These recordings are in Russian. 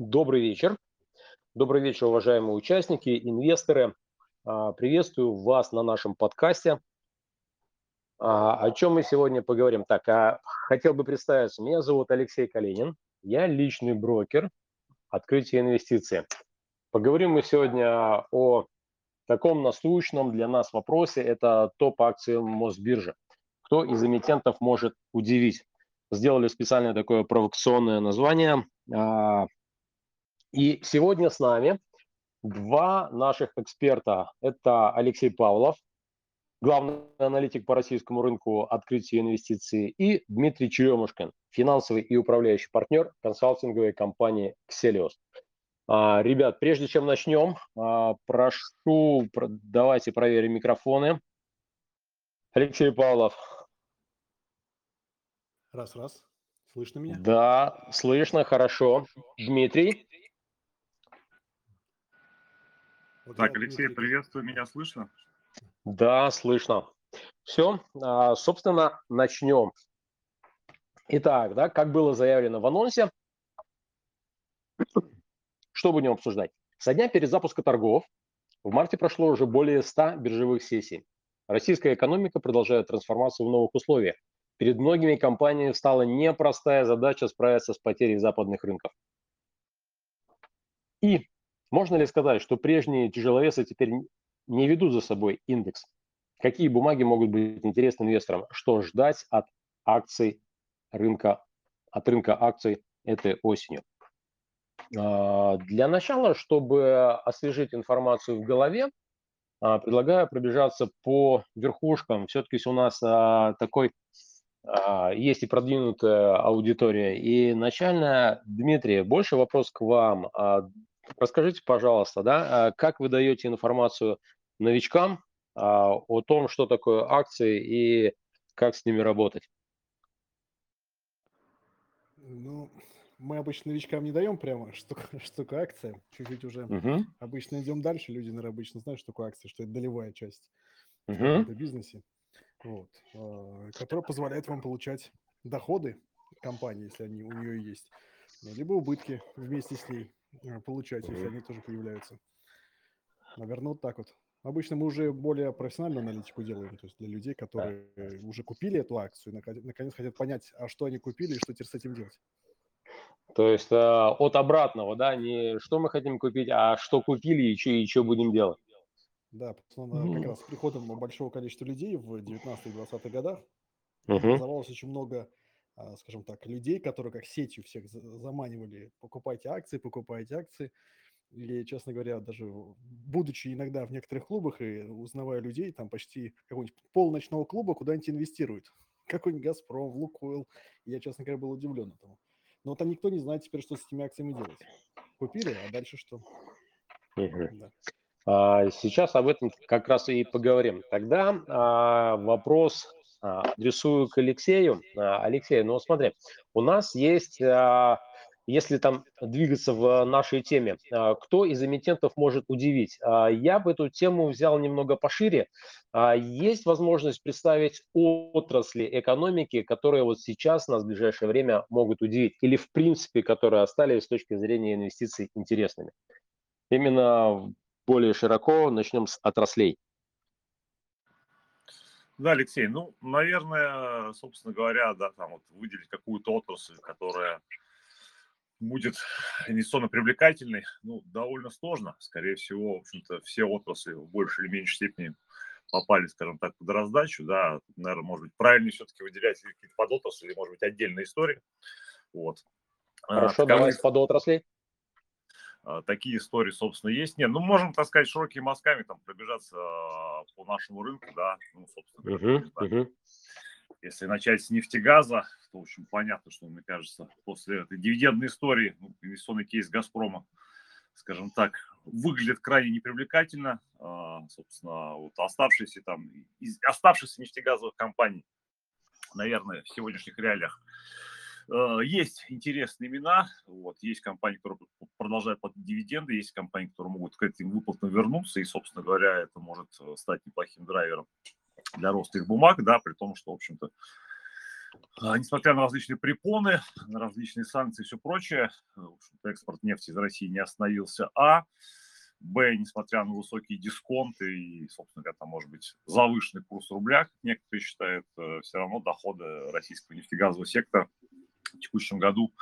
Добрый вечер. Добрый вечер, уважаемые участники, инвесторы. А, приветствую вас на нашем подкасте. А, о чем мы сегодня поговорим? Так, а хотел бы представиться. Меня зовут Алексей Калинин. Я личный брокер открытия инвестиций. Поговорим мы сегодня о таком насущном для нас вопросе. Это топ акции Мосбиржи. Кто из эмитентов может удивить? Сделали специальное такое провокационное название. И сегодня с нами два наших эксперта. Это Алексей Павлов, главный аналитик по российскому рынку открытия инвестиций, и Дмитрий Черемушкин, финансовый и управляющий партнер консалтинговой компании Xelios. А, ребят, прежде чем начнем, а, прошу, давайте проверим микрофоны. Алексей Павлов. Раз, раз. Слышно меня? Да, слышно, хорошо. Дмитрий. Вот так, Алексей, приветствую, меня слышно? Да, слышно. Все, а, собственно, начнем. Итак, да, как было заявлено в анонсе, что будем обсуждать? Со дня перезапуска торгов в марте прошло уже более 100 биржевых сессий. Российская экономика продолжает трансформацию в новых условиях. Перед многими компаниями стала непростая задача справиться с потерей западных рынков. И можно ли сказать, что прежние тяжеловесы теперь не ведут за собой индекс? Какие бумаги могут быть интересны инвесторам? Что ждать от акций рынка, от рынка акций этой осенью? А, для начала, чтобы освежить информацию в голове, а, предлагаю пробежаться по верхушкам. Все-таки у нас а, такой есть и продвинутая аудитория. И начально, Дмитрий, больше вопрос к вам. Расскажите, пожалуйста, да, как вы даете информацию новичкам о том, что такое акции и как с ними работать? Ну, мы обычно новичкам не даем прямо, что, что такое акция. Чуть-чуть уже uh-huh. обычно идем дальше. Люди, наверное, обычно знают, что такое акция, что это долевая часть uh-huh. в бизнесе, вот, э, которая позволяет вам получать доходы компании, если они у нее есть, либо убытки вместе с ней получать, uh-huh. если они тоже появляются. Наверное, вот так вот. Обычно мы уже более профессиональную аналитику делаем, то есть для людей, которые уже купили эту акцию, наконец хотят понять, а что они купили и что теперь с этим делать. То есть э, от обратного, да, не что мы хотим купить, а что купили и что, и что будем делать. Да, потому как раз с приходом большого количества людей в 19-20-х годах uh-huh. образовалось очень много, скажем так, людей, которые как сетью всех заманивали, покупайте акции, покупайте акции. И, честно говоря, даже будучи иногда в некоторых клубах и узнавая людей, там почти какого-нибудь полночного клуба куда-нибудь инвестируют. Какой-нибудь «Газпром», «Лукойл». Я, честно говоря, был удивлен этому. Но там никто не знает теперь, что с этими акциями делать. Купили, а дальше что? Угу. Да. А, сейчас об этом как раз и поговорим. Тогда а, вопрос а, адресую к Алексею. А, Алексей, ну смотри, у нас есть а, если там двигаться в нашей теме, а, кто из эмитентов может удивить? Я бы эту тему взял немного пошире. Есть возможность представить отрасли экономики, которые вот сейчас нас в ближайшее время могут удивить, или в принципе, которые остались с точки зрения инвестиций интересными. Именно более широко начнем с отраслей. Да, Алексей, ну, наверное, собственно говоря, да, там вот выделить какую-то отрасль, которая будет инвестиционно привлекательной, ну, довольно сложно. Скорее всего, в общем-то, все отрасли в большей или меньшей степени попали, скажем так, под раздачу, да, наверное, может быть, правильнее все-таки выделять какие-то подотрасли или, может быть, отдельные истории, вот. А, Хорошо, Таковых, давай с подотраслей. А, такие истории, собственно, есть. Нет, ну, можем, так сказать, широкими мазками там пробежаться а, по нашему рынку, да, ну, собственно говоря, uh-huh, uh-huh. Если начать с нефтегаза, то, в общем, понятно, что, мне кажется, после этой дивидендной истории, ну, инвестиционный кейс «Газпрома», скажем так, выглядит крайне непривлекательно. А, собственно, вот оставшиеся там, из оставшихся нефтегазовых компаний, наверное, в сегодняшних реалиях есть интересные имена, вот, есть компании, которые продолжают платить дивиденды, есть компании, которые могут к этим выплатам вернуться, и, собственно говоря, это может э, стать неплохим драйвером для роста их бумаг, да, при том, что, в общем-то, А, несмотря на различные препоны, на различные санкции и все прочее, экспорт нефти из России не остановился. А, Б, несмотря на высокие дисконты и, собственно говоря, там, может быть, завышенный курс рубля, как некоторые считают, э, все равно доходы российского нефтегазового сектора в текущем году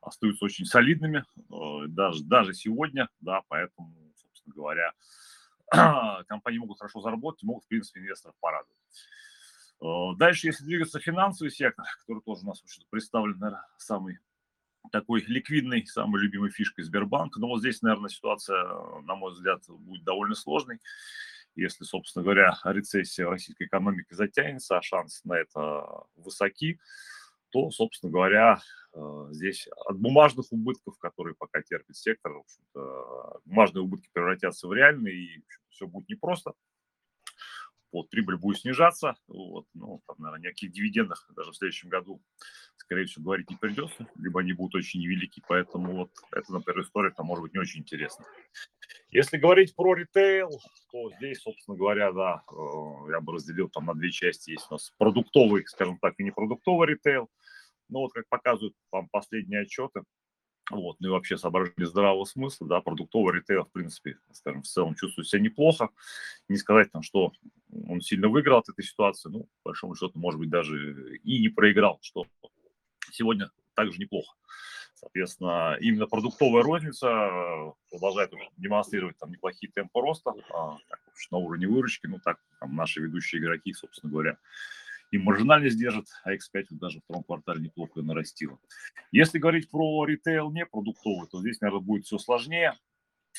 остаются очень солидными, э, даже, даже сегодня, да, поэтому, собственно говоря, компании могут хорошо заработать, могут, в принципе, инвесторов порадовать. Э, дальше, если двигаться финансовый сектор, который тоже у нас представлен, наверное, самый такой ликвидной, самой любимой фишкой Сбербанка. Но вот здесь, наверное, ситуация, на мой взгляд, будет довольно сложной. Если, собственно говоря, рецессия в российской экономике затянется, а шансы на это высоки, то, собственно говоря, э, здесь от бумажных убытков, которые пока терпит сектор, в бумажные убытки превратятся в реальные, и все будет непросто вот, прибыль будет снижаться, вот, ну, там, наверное, ни о дивидендах даже в следующем году, скорее всего, говорить не придется, либо они будут очень невелики, поэтому вот это, например, история там может быть не очень интересна. Если говорить про ритейл, то здесь, собственно говоря, да, э, я бы разделил там на две части. Есть у нас продуктовый, скажем так, и непродуктовый ритейл. Но вот как показывают вам последние отчеты, вот, ну и вообще соображение здравого смысла, да, продуктовый ритейл, в принципе, скажем, в целом чувствует себя неплохо. Не сказать там, что он сильно выиграл от этой ситуации, ну, по большому счету, может быть, даже и не проиграл, что сегодня также неплохо. Соответственно, именно продуктовая розница э, продолжает демонстрировать там неплохие темпы роста, а, так, на уровне выручки, ну так, там наши ведущие игроки, собственно говоря, и маржинальность держит, а X5 даже в втором квартале неплохо нарастила. Если говорить про ритейл не продуктовый, то здесь, наверное, будет все сложнее.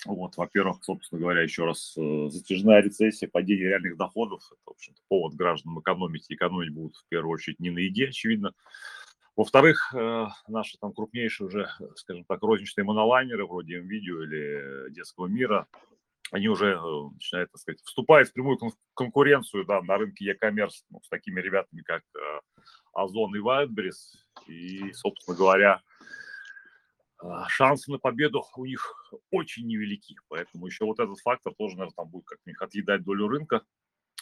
Вот, во-первых, собственно говоря, еще раз, э, затяжная рецессия, падение реальных доходов, это, в общем-то, повод гражданам экономить. Экономить будут в первую очередь не на еде, очевидно. Во-вторых, э, наши там крупнейшие уже, скажем так, розничные монолайнеры вроде МВидео или Детского мира, они уже э, начинают, так сказать, вступают в прямую конкуренцию да, на рынке e-commerce ну, с такими ребятами, как Озон и Wildberries. И, собственно говоря, а, шансы на победу у них очень невелики. Поэтому еще вот этот фактор тоже, наверное, там будет них отъедать долю рынка.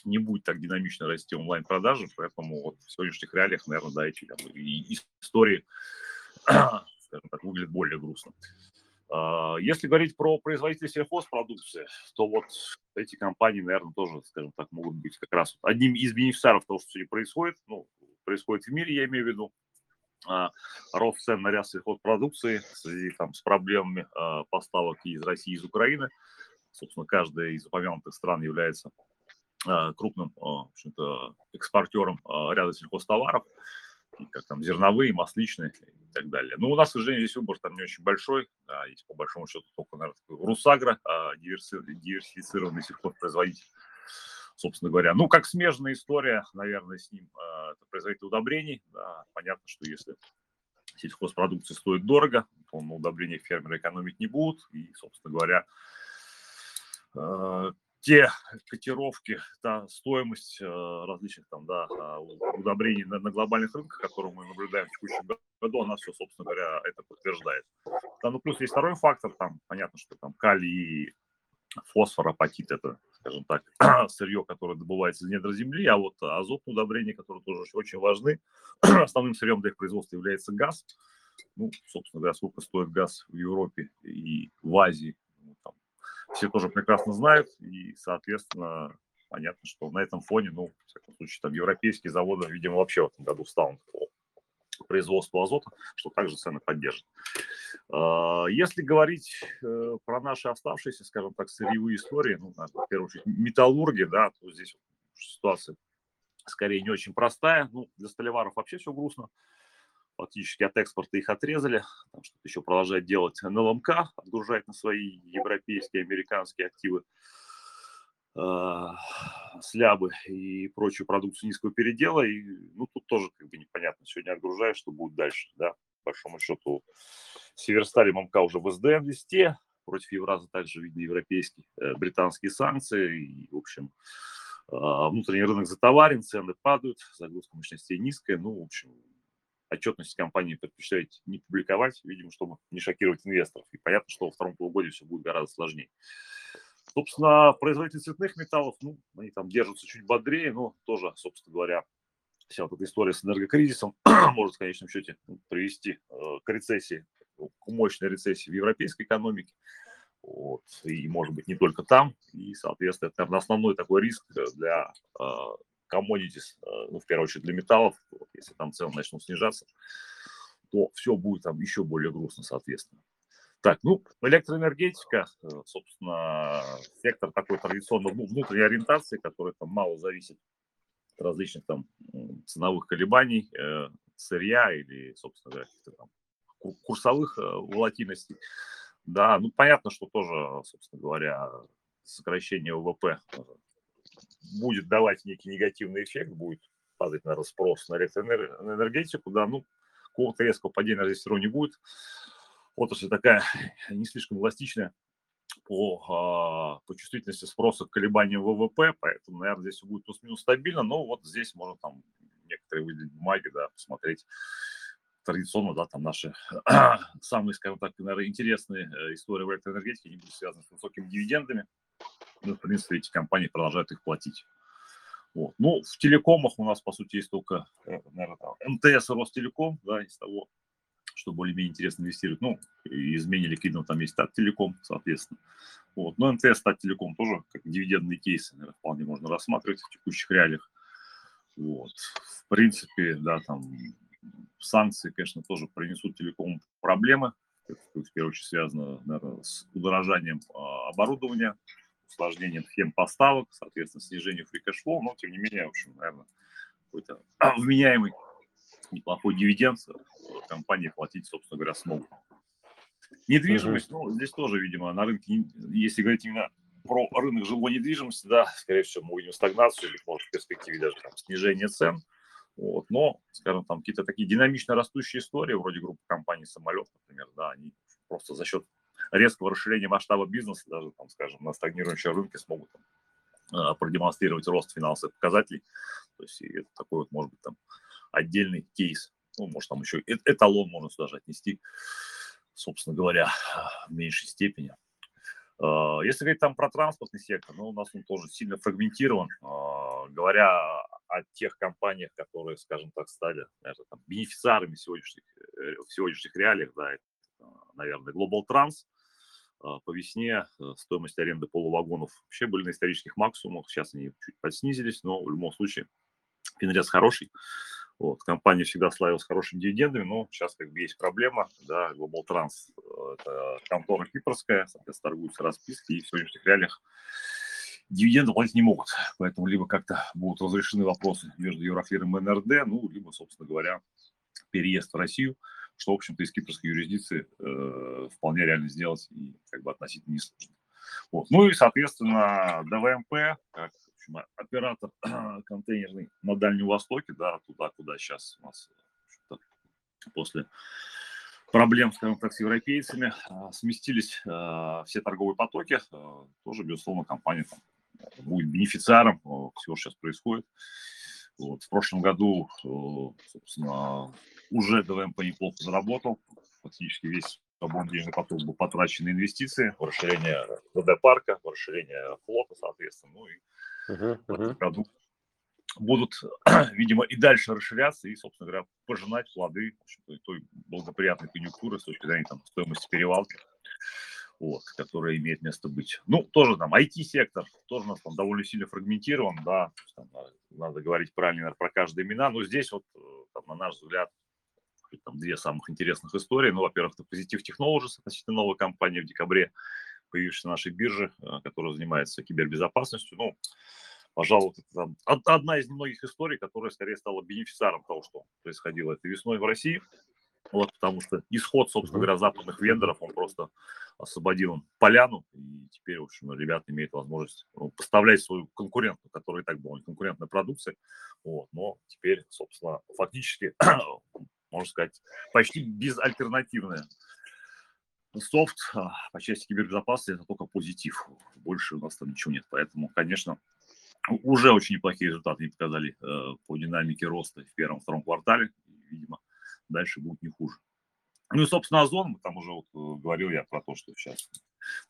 Не будет так динамично расти онлайн-продажи, поэтому вот в сегодняшних реалиях, наверное, да, эти там, и истории, скажем так, выглядят более грустно. А, если говорить про производителей сельхозпродукции, то вот эти компании, наверное, тоже, скажем так, могут быть как раз одним из бенефициаров того, что сегодня происходит. Ну, происходит в мире, я имею в виду. А, рост цен на ряд сельхозпродукции в связи там, с проблемами а, поставок из России, из Украины. Собственно, каждая из упомянутых стран является крупным экспортером ряда сельхозтоваров, как там зерновые, масличные и так далее. Но у нас, к сожалению, здесь выбор там не очень большой. Есть по большому счету только, наверное, Русагра, диверсифицированный сельхозпроизводитель собственно говоря. Ну, как смежная история, наверное, с ним а, это производитель удобрений. Да, понятно, что если сельхозпродукция стоит дорого, то на удобрениях фермеры экономить не будут. И, собственно говоря, а, те котировки, та стоимость а, различных там, да, удобрений на, на глобальных рынках, которые мы наблюдаем в текущем году, она все, собственно говоря, это подтверждает. Да, ну, плюс есть второй фактор, там, понятно, что там калий фосфор, апатит – это скажем так, сырье, которое добывается из недр земли, а вот азотные удобрения, которые тоже очень важны. Основным сырьем для их производства является газ. Ну, собственно говоря, сколько стоит газ в Европе и в Азии, все тоже прекрасно знают, и, соответственно, понятно, что на этом фоне, ну, в всяком случае, там европейские заводы, видимо, вообще в этом году встанут по производству азота, что также цены поддержит. А, если говорить э, про наши оставшиеся, скажем так, сырьевые истории, ну, в первую очередь, металлурги, да, то здесь ситуация скорее не очень простая. Ну, для столеваров вообще все грустно. Фактически от экспорта их отрезали. Там что-то еще продолжает делать НЛМК, отгружать на свои европейские, американские активы э, слябы и прочую продукцию низкого передела. И, ну, тут тоже как бы непонятно. Сегодня отгружаешь, что будет дальше, да большому счету Северстали ММК уже в СДН листе, против Евраза также видны европейские, э, британские санкции, и, в общем, а, внутренний рынок затоварен, цены падают, загрузка мощностей низкая, ну, в общем, отчетность компании предпочитает не публиковать, видимо, чтобы не шокировать инвесторов. И понятно, что во втором полугодии все будет гораздо сложнее. Собственно, производители цветных металлов, ну, они там держатся чуть бодрее, но тоже, собственно говоря, вся вот эта история с энергокризисом может в конечном счете привести к рецессии, к мощной рецессии в европейской экономике. Вот. И, может быть, не только там. И, соответственно, это, наверное, основной такой риск для commodities, ну, в первую очередь для металлов, если там цены начнут снижаться, то все будет там еще более грустно, соответственно. Так, ну, электроэнергетика, э, собственно, сектор такой традиционно внутренней ориентации, который там мало зависит от различных там ценовых колебаний, э, сырья или, собственно говоря, там курсовых э, волатильностей. Да, ну, понятно, что тоже, собственно говоря, сокращение ВВП будет давать некий негативный эффект, будет падать, наверное, спрос на электроэнергетику, да, ну, какого-то резкого падения здесь все равно не будет. Отрасль такая не слишком эластичная по, а, по чувствительности спроса к колебаниям ВВП, поэтому, наверное, здесь будет плюс-минус стабильно, но вот здесь можно там некоторые выделить бумаги, да, посмотреть традиционно, да, там наши самые, скажем так, наверное, интересные э, истории в электроэнергетике, они будут связаны с высокими дивидендами. Ну, в принципе, эти компании продолжают их платить. Вот. Ну, в телекомах у нас, по сути, есть только, э, наверное, МТС и Ростелеком, да, из того, что более-менее интересно инвестировать. Ну, изменили ликвидного там есть Таттелеком, соответственно. Вот. Но МТС, Таттелеком тоже как дивидендный кейс, наверное, вполне можно рассматривать в текущих реалиях. Вот. В принципе, да, там санкции, конечно, тоже принесут телеком проблемы. Это, в первую очередь, связано, наверное, с удорожанием а, оборудования, усложнением схем поставок, соответственно, снижением free cash flow, но, тем не менее, в общем, наверное, какой-то вменяемый неплохой дивиденд компании платить, собственно говоря, смогут. Недвижимость, ну, здесь тоже, видимо, на рынке, если говорить именно про рынок жилой недвижимости, да, скорее всего, мы увидим стагнацию или, может, в перспективе даже там, снижение цен. Вот. Но, скажем, там какие-то такие динамично растущие истории, вроде группы компаний «Самолет», например, да, они просто за счет резкого расширения масштаба бизнеса, даже, там, скажем, на стагнирующем рынке смогут там, а, продемонстрировать рост финансовых показателей. То есть это такой вот, может быть, там отдельный кейс. Ну, может, там еще эталон можно сюда же отнести, собственно говоря, в меньшей степени. А, если говорить там про транспортный сектор, ну, у нас он тоже сильно фрагментирован. А, говоря о тех компаниях, которые, скажем так, стали наверное, там, бенефициарами сегодняшних, э, в сегодняшних реалиях, да, это, наверное, Global Trans, по весне э, стоимость аренды полувагонов вообще были на исторических максимумах, сейчас они чуть подснизились, но в любом случае финрез хороший. Вот, компания всегда славилась хорошими дивидендами, но сейчас как бы есть проблема, да, Global Trans, э, это контора кипрская, соответственно, торгуются расписки, и в сегодняшних реалиях дивиденды платить не могут, поэтому либо как-то будут разрешены вопросы между Евроклиром и НРД, ну, либо, собственно говоря, переезд в Россию – что, в общем-то, из кипрской юрисдикции э, вполне реально сделать и как бы относительно несложно. Вот. Ну и, соответственно, ДВМП, как в общем, оператор контейнерный на Дальнем Востоке, да, туда, куда сейчас у нас после проблем, скажем так, с европейцами, а, сместились а, все торговые потоки, а, тоже, безусловно, компания там, будет бенефициаром всего, что сейчас происходит. Вот. В прошлом году, собственно, уже ДВМП неплохо заработал. Фактически весь свободный денежный поток был потрачен на инвестиции, в расширение ВД-парка, в расширение флота, соответственно. Ну и uh-huh, в этом году будут, видимо, и дальше расширяться и, собственно говоря, пожинать плоды той благоприятной конъюнктуры с точки зрения там, стоимости перевалки, вот, которая имеет место быть. Ну, тоже там IT-сектор, тоже у нас там довольно сильно фрагментирован, да, там, надо говорить правильно наверное, про каждые имена, но здесь вот, э, там, на наш взгляд, там две самых интересных истории. Ну, во-первых, это Positive Technologies, относительно новая компания в декабре, появившаяся на нашей бирже, э, которая занимается кибербезопасностью. Ну, пожалуй, это одна из немногих историй, которая скорее стала бенефициаром того, что происходило этой весной в России. Вот, потому что исход, собственно говоря, западных вендоров, он просто освободил поляну, и теперь, в общем, ребята имеют возможность ну, поставлять свою конкурентную, которая и так была конкурентная продукция, вот, но теперь, собственно, фактически можно сказать, почти безальтернативная. Софт а, по части кибербезопасности это только позитив. Больше у нас там ничего нет. Поэтому, конечно, уже очень неплохие результаты они показали э, по динамике роста в первом-втором квартале. Видимо, дальше будет не хуже. Ну и, собственно, Озон, там уже вот э, говорил я про то, что сейчас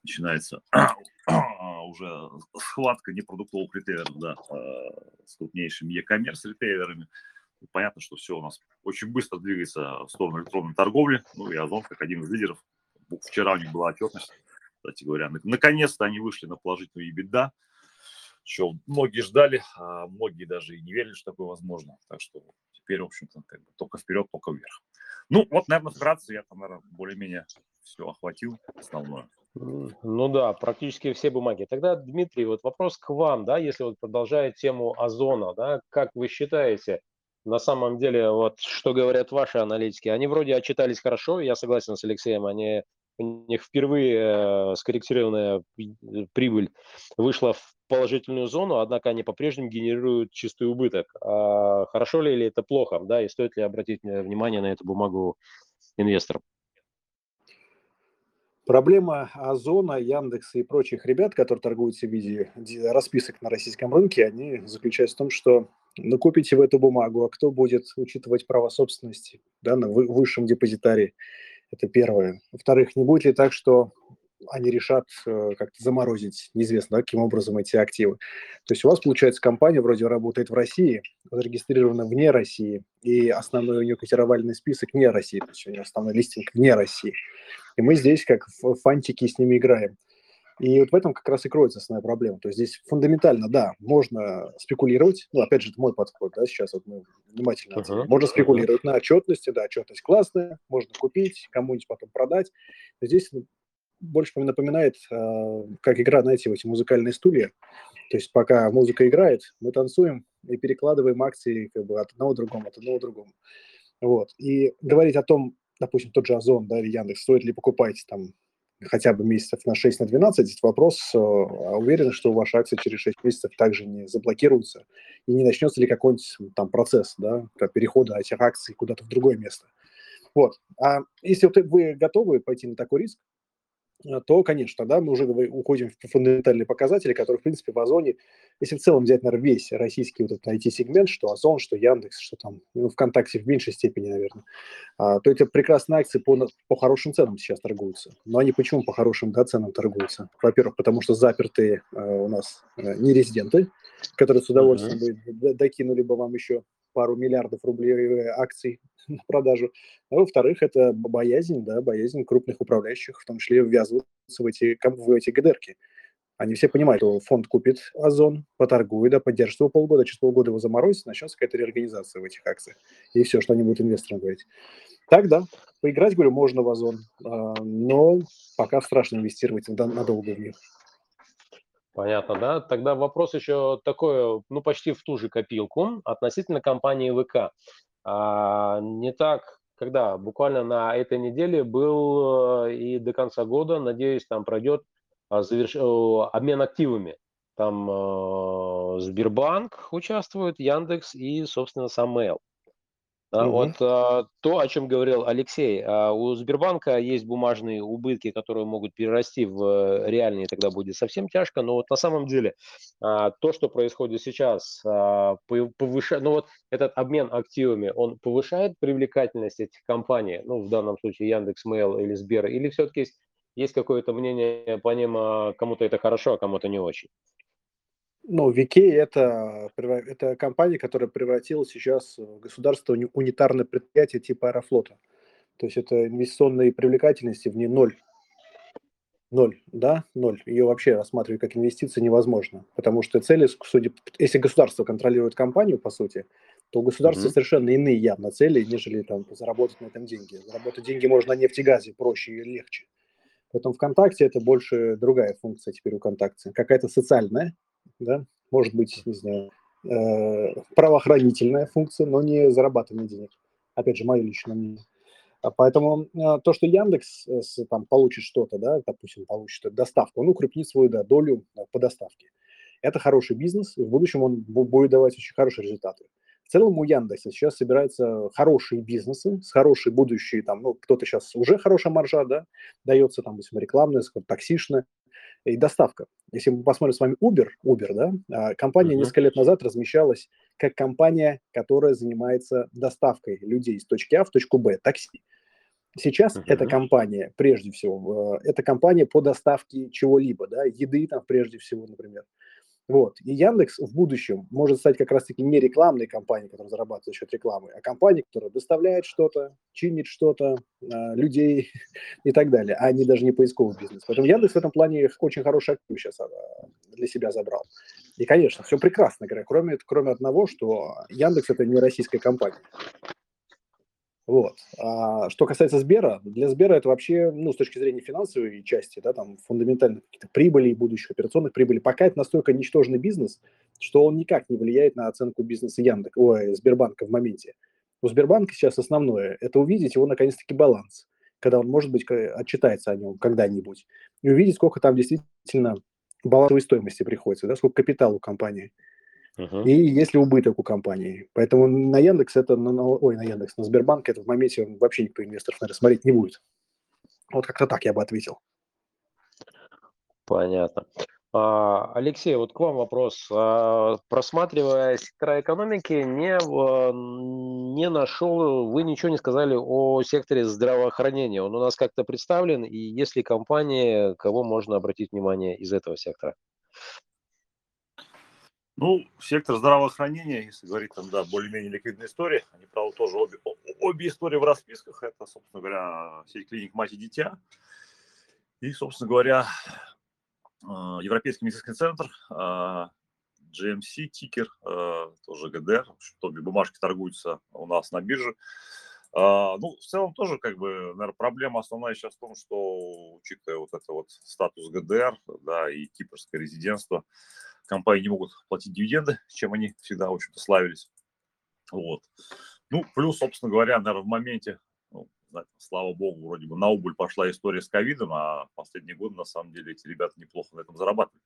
начинается уже схватка непродуктовых ритейлеров, да, э, с крупнейшими e-commerce ритейлерами. Понятно, что все у нас очень быстро двигается в сторону электронной торговли. Ну и Озон, как один из лидеров, вчера у них была отчетность, кстати говоря. Наконец-то они вышли на положительную EBITDA, что многие ждали, а многие даже и не верили, что такое возможно. Так что теперь, в общем-то, как бы только вперед, только вверх. Ну, вот, наверное, вкратце я там, наверное, более-менее все охватил основное. Ну да, практически все бумаги. Тогда, Дмитрий, вот вопрос к вам, да, если вот продолжая тему озона, да, как вы считаете, на самом деле, вот что говорят ваши аналитики, они вроде отчитались хорошо, я согласен с Алексеем, они у них впервые э, скорректированная прибыль вышла в положительную зону, однако они по-прежнему генерируют чистый убыток. А хорошо ли или это плохо, да, и стоит ли обратить внимание на эту бумагу инвесторам? Проблема Озона, Яндекса и прочих ребят, которые торгуются в виде расписок на российском рынке, они заключаются в том, что ну, купите в эту бумагу, а кто будет учитывать право собственности да, на высшем депозитарии? Это первое. Во-вторых, не будет ли так, что они решат э, как-то заморозить, неизвестно, да, каким образом эти активы. То есть у вас, получается, компания вроде работает в России, зарегистрирована вне России, и основной у нее котировальный список не России, то есть у нее основной листинг вне России. И мы здесь как фантики с ними играем. И вот в этом как раз и кроется основная проблема. То есть здесь фундаментально, да, можно спекулировать. Ну, опять же, это мой подход, да, сейчас вот мы внимательно uh-huh. Можно спекулировать на отчетности, да, отчетность классная, можно купить, кому-нибудь потом продать. Здесь ну, больше напоминает, э, как игра, знаете, эти музыкальные стулья. То есть пока музыка играет, мы танцуем и перекладываем акции как бы от одного к другому, от одного к другому. Вот. И говорить о том, допустим, тот же Озон, да, или Яндекс, стоит ли покупать там хотя бы месяцев на 6, на 12, здесь вопрос, э, а уверены, что ваши акции через 6 месяцев также не заблокируются и не начнется ли какой-нибудь там процесс, да, перехода этих акций куда-то в другое место. Вот. А если вы готовы пойти на такой риск, то, конечно, да, мы уже уходим в фундаментальные показатели, которые, в принципе, в Озоне, если в целом взять, наверное, весь российский вот этот IT-сегмент, что Озон, что Яндекс, что там, ну, ВКонтакте в меньшей степени, наверное, а, то эти прекрасные акции по, по хорошим ценам сейчас торгуются. Но они почему по хорошим да, ценам торгуются? Во-первых, потому что запертые а, у нас а, нерезиденты, которые с удовольствием uh-huh. бы докинули бы вам еще пару миллиардов рублей акций на продажу. А во-вторых, это боязнь, да, боязнь крупных управляющих, в том числе ввязываться в эти, в эти ГДРки. Они все понимают, что фонд купит Озон, поторгует, да, поддержит его полгода, через полгода его заморозит, начнется какая-то реорганизация в этих акциях. И все, что они будут инвесторам говорить. Так, да, поиграть, говорю, можно в Озон, а, но пока страшно инвестировать надолго в них. Понятно, да? Тогда вопрос еще такой, ну, почти в ту же копилку относительно компании ВК. А, не так, когда буквально на этой неделе был э, и до конца года, надеюсь, там пройдет а, заверш... обмен активами. Там э, Сбербанк участвует, Яндекс и, собственно, сам Mail. Угу. Вот а, то, о чем говорил Алексей, а, у Сбербанка есть бумажные убытки, которые могут перерасти в э, реальные, тогда будет совсем тяжко. Но вот на самом деле а, то, что происходит сейчас, а, повышает, ну вот этот обмен активами, он повышает привлекательность этих компаний, ну в данном случае Яндекс, Mail или Сбер, или все-таки есть, есть какое-то мнение по ним, а, кому-то это хорошо, а кому-то не очень? Ну, Викей это, это компания, которая превратилась сейчас в государственное унитарное предприятие типа Аэрофлота. То есть это инвестиционной привлекательности в ней ноль. Ноль, да, ноль. Ее вообще рассматривать как инвестиции невозможно. Потому что цели, судя, если государство контролирует компанию, по сути, то у государства mm-hmm. совершенно иные явно цели, нежели там заработать на этом деньги. Заработать деньги можно на нефтегазе проще и легче. Поэтому ВКонтакте это больше другая функция теперь у ВКонтакте. Какая-то социальная, да, может быть, не знаю, э, правоохранительная функция, но не зарабатывание денег. Опять же, мое личное мнение. А поэтому э, то, что Яндекс э, там получит что-то, да, допустим, получит доставку, он укрепнит свою да, долю по доставке. Это хороший бизнес, и в будущем он будет давать очень хорошие результаты. В целом у Яндекса сейчас собираются хорошие бизнесы с хорошей будущей, там, ну, кто-то сейчас уже хорошая маржа, да, дается, там, допустим, рекламная, таксишная, и доставка. Если мы посмотрим с вами Uber, Uber, да, а, компания uh-huh. несколько лет назад размещалась как компания, которая занимается доставкой людей из точки А в точку Б, такси. Сейчас uh-huh. эта компания, прежде всего, э, это компания по доставке чего-либо, да, еды там прежде всего, например. Вот. И Яндекс в будущем может стать как раз-таки не рекламной компанией, которая зарабатывает за счет рекламы, а компанией, которая доставляет что-то, чинит что-то, э, людей и так далее, а не даже не поисковый бизнес. Поэтому Яндекс в этом плане очень хороший актив сейчас а, для себя забрал. И, конечно, все прекрасно, кроме, кроме одного, что Яндекс – это не российская компания. Вот. А что касается Сбера, для Сбера это вообще, ну, с точки зрения финансовой части, да, там, фундаментальных каких-то прибылей, будущих операционных прибылей, пока это настолько ничтожный бизнес, что он никак не влияет на оценку бизнеса Яндекс, ой, Сбербанка в моменте. У Сбербанка сейчас основное – это увидеть его, наконец-таки, баланс, когда он, может быть, отчитается о нем когда-нибудь, и увидеть, сколько там действительно балансовой стоимости приходится, да, сколько капитала у компании – Uh-huh. И есть ли убыток у компании. Поэтому на Яндекс это, на, ой, на Яндекс, на Сбербанк это в моменте вообще никто инвесторов, наверное, смотреть не будет. Вот как-то так я бы ответил. Понятно. А, Алексей, вот к вам вопрос. А, просматривая сектора экономики, не, не нашел, вы ничего не сказали о секторе здравоохранения. Он у нас как-то представлен, и есть ли компании, кого можно обратить внимание из этого сектора? Ну, сектор здравоохранения, если говорить там, да, более-менее ликвидная история, они, правда, тоже обе, обе истории в расписках. Это, собственно говоря, сеть клиник мать и дитя. И, собственно говоря, а, Европейский медицинский центр, а, GMC, тикер, а, тоже ГДР, обе бумажки торгуются у нас на бирже. Ну, в целом тоже, как бы, наверное, проблема основная сейчас в том, что, учитывая вот это вот статус ГДР, да, и кипрское резидентство, компании не могут платить дивиденды, чем они всегда, в общем-то, славились. Вот. Ну, плюс, собственно говоря, наверное, в моменте, ну, слава богу, вроде бы на убыль пошла история с ковидом, а последние годы, на самом деле, эти ребята неплохо на этом зарабатывают.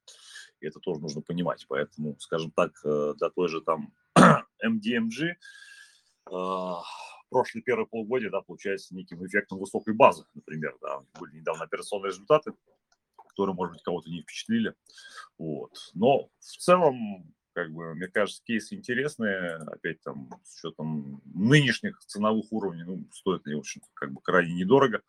И это тоже нужно понимать. Поэтому, скажем так, э, для той же там MDMG прошлые первые полгода, да, получается неким эффектом высокой базы, например, да, были недавно операционные результаты, которые, может быть, кого-то не впечатлили. Вот. Но в целом, как бы, мне кажется, кейсы интересные, опять там, с учетом нынешних ценовых уровней, ну, стоят они, в общем как бы крайне недорого.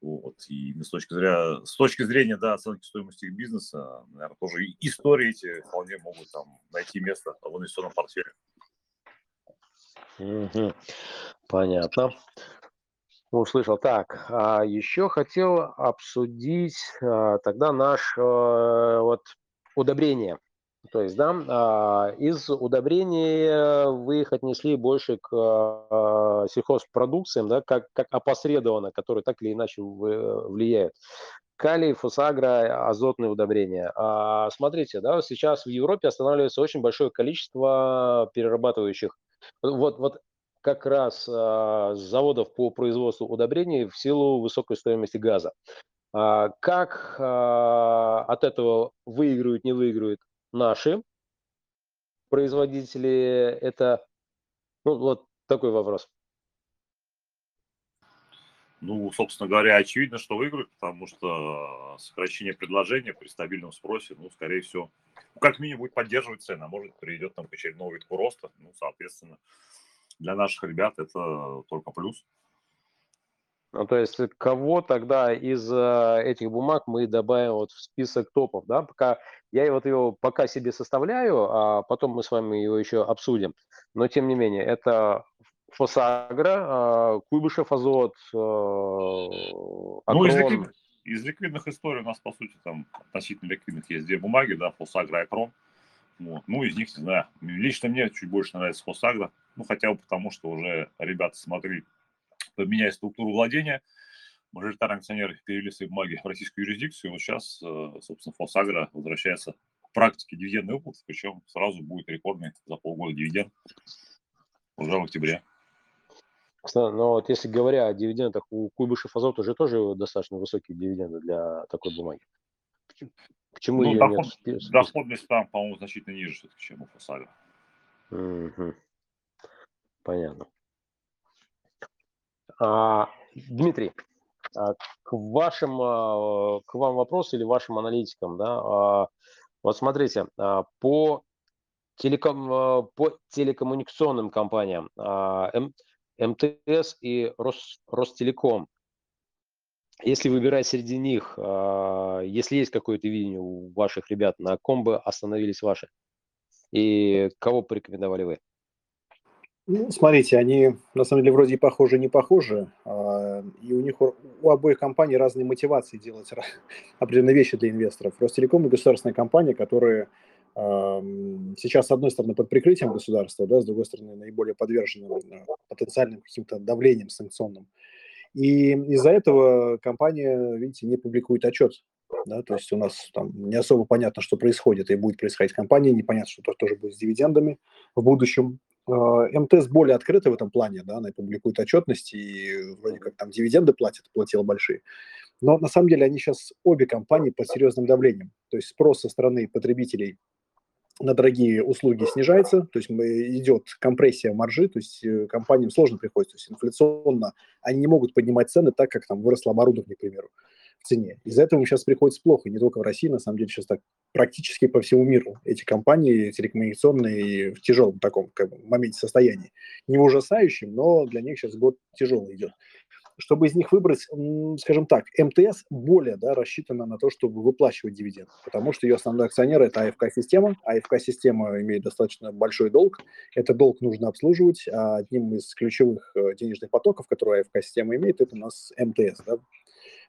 Вот. И с точки зрения, с точки зрения да, оценки стоимости их бизнеса, наверное, тоже истории эти вполне могут там найти место в инвестиционном портфеле. Понятно. Услышал. Так, а еще хотел обсудить а, тогда наш а, вот удобрение. То есть, да, а, из удобрений вы их отнесли больше к а, сельхозпродукциям, да, как, как опосредованно, которые так или иначе влияют. Калий, фосагро, азотные удобрения. А, смотрите, да, сейчас в Европе останавливается очень большое количество перерабатывающих. Вот, вот как раз а, заводов по производству удобрений в силу высокой стоимости газа. А, как а, от этого выигрывают, не выигрывают наши производители? Это ну, вот такой вопрос. Ну, собственно говоря, очевидно, что выиграют, потому что сокращение предложения при стабильном спросе, ну, скорее всего, ну, как минимум будет поддерживать цены, а может приведет там к очередному витку роста, ну, соответственно, для наших ребят это только плюс. Ну, то есть кого тогда из э, этих бумаг мы добавим вот в список топов, да? Пока я вот его пока себе составляю, а потом мы с вами его еще обсудим. Но тем не менее, это Фосагра, э, Куйбышев Азот, э, Акрон. Ну, из, ликвид... из ликвидных историй у нас, по сути, там относительно ликвидных есть две бумаги, да, Фосагра и Акрон. Вот. Ну, из них, не знаю, лично мне чуть больше нравится Фосагра, ну, хотя бы потому, что уже ребята смогли поменять структуру владения, мажоритарные акционеры перевели свои бумаги в российскую юрисдикцию, вот сейчас, э, собственно, Фосагра возвращается к практике дивидендный опыт, причем сразу будет рекордный за полгода дивиденд уже в октябре. Но вот если говоря о дивидендах, у Куйбышев Азот уже тоже достаточно высокие дивиденды для такой бумаги. Почему ну, ее доход, нет? Доходность там, по-моему, значительно ниже все-таки, чем у Фасага. Угу. Понятно. А, Дмитрий, а, к вашим, а, к вам вопрос или вашим аналитикам, да, а, вот смотрите, по, телеком, по телекоммуникационным компаниям МТС и Рос, Ростелеком, если выбирать среди них, а, если есть какое-то видение у ваших ребят, на ком бы остановились ваши? И кого порекомендовали вы? Ну, смотрите, они на самом деле вроде и похожи, не похожи, а, и у них у обоих компаний разные мотивации делать определенные вещи для инвесторов. Ростелеком и государственная компания, которые сейчас, с одной стороны, под прикрытием государства, да, с другой стороны, наиболее подвержены потенциальным каким-то давлением санкционным. И из-за этого компания, видите, не публикует отчет. Да, то есть у нас там не особо понятно, что происходит и будет происходить в компании, непонятно, что тоже будет с дивидендами в будущем. А, МТС более открыта в этом плане, да, она публикует отчетности и вроде как там дивиденды платят, платила большие. Но на самом деле они сейчас обе компании под серьезным давлением. То есть спрос со стороны потребителей на дорогие услуги снижается, то есть идет компрессия маржи, то есть э, компаниям сложно приходится, то есть инфляционно они не могут поднимать цены так, как там выросло оборудование, к примеру, в цене. Из-за этого сейчас приходится плохо, не только в России, на самом деле сейчас так практически по всему миру эти компании телекоммуникационные в тяжелом таком как бы, моменте состоянии. Не ужасающем, но для них сейчас год тяжелый идет чтобы из них выбрать, скажем так, МТС более да, рассчитана на то, чтобы выплачивать дивиденды, потому что ее основной акционер – это АФК-система. АФК-система имеет достаточно большой долг. Этот долг нужно обслуживать. А одним из ключевых э, денежных потоков, которые АФК-система имеет, это у нас МТС. Да?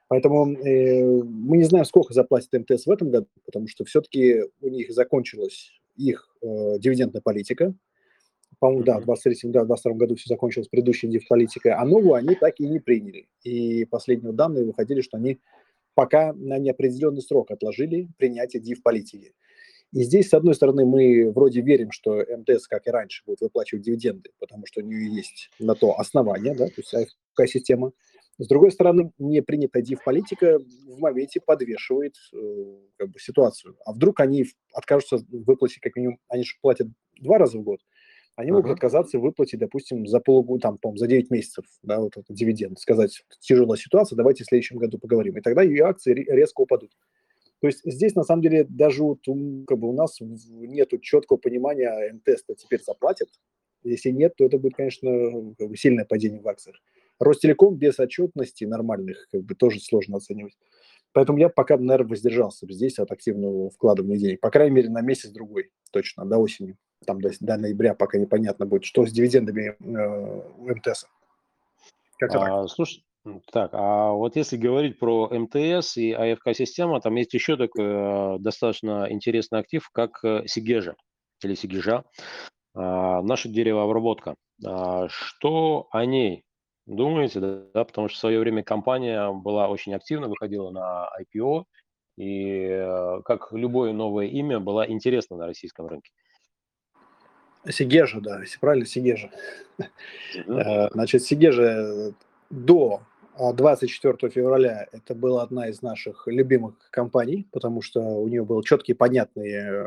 Поэтому э, мы не знаем, сколько заплатит МТС в этом году, потому что все-таки у них закончилась их э, дивидендная политика, по-моему, да, в 23 да, 22 году все закончилось предыдущей див-политикой, а новую они так и не приняли. И последние данные выходили, что они пока на неопределенный срок отложили принятие див-политики. И здесь, с одной стороны, мы вроде верим, что МТС, как и раньше, будет выплачивать дивиденды, потому что у нее есть на то основание, да, то есть такая система. С другой стороны, не принятая див-политика в моменте подвешивает э, как бы, ситуацию. А вдруг они откажутся выплатить, как минимум, они же платят два раза в год, они могут uh-huh. отказаться выплатить, допустим, за полгода, там, по за 9 месяцев, да, вот этот дивиденд, сказать, тяжелая ситуация, давайте в следующем году поговорим. И тогда ее акции резко упадут. То есть здесь, на самом деле, даже вот, как бы у нас нет четкого понимания, а МТС-то теперь заплатит. Если нет, то это будет, конечно, как бы сильное падение в акциях. Ростелеком без отчетности нормальных как бы тоже сложно оценивать. Поэтому я пока, наверное, воздержался здесь от активного вкладывания денег. По крайней мере, на месяц-другой точно, до осени там до, до ноября пока непонятно будет, что с дивидендами э, МТС. Как а, слушай, так, а вот если говорить про МТС и АФК-система, там есть еще такой э, достаточно интересный актив, как э, Сигежа или Сигежа, э, наша деревообработка. Э, что о ней думаете? Да? да, потому что в свое время компания была очень активна, выходила на IPO, и э, как любое новое имя была интересна на российском рынке. Сигежа, да, если правильно, Сигежа. Э, значит, Сигежа до 24 а, февраля это была одна из наших любимых компаний, потому что у нее был четкий, понятный э,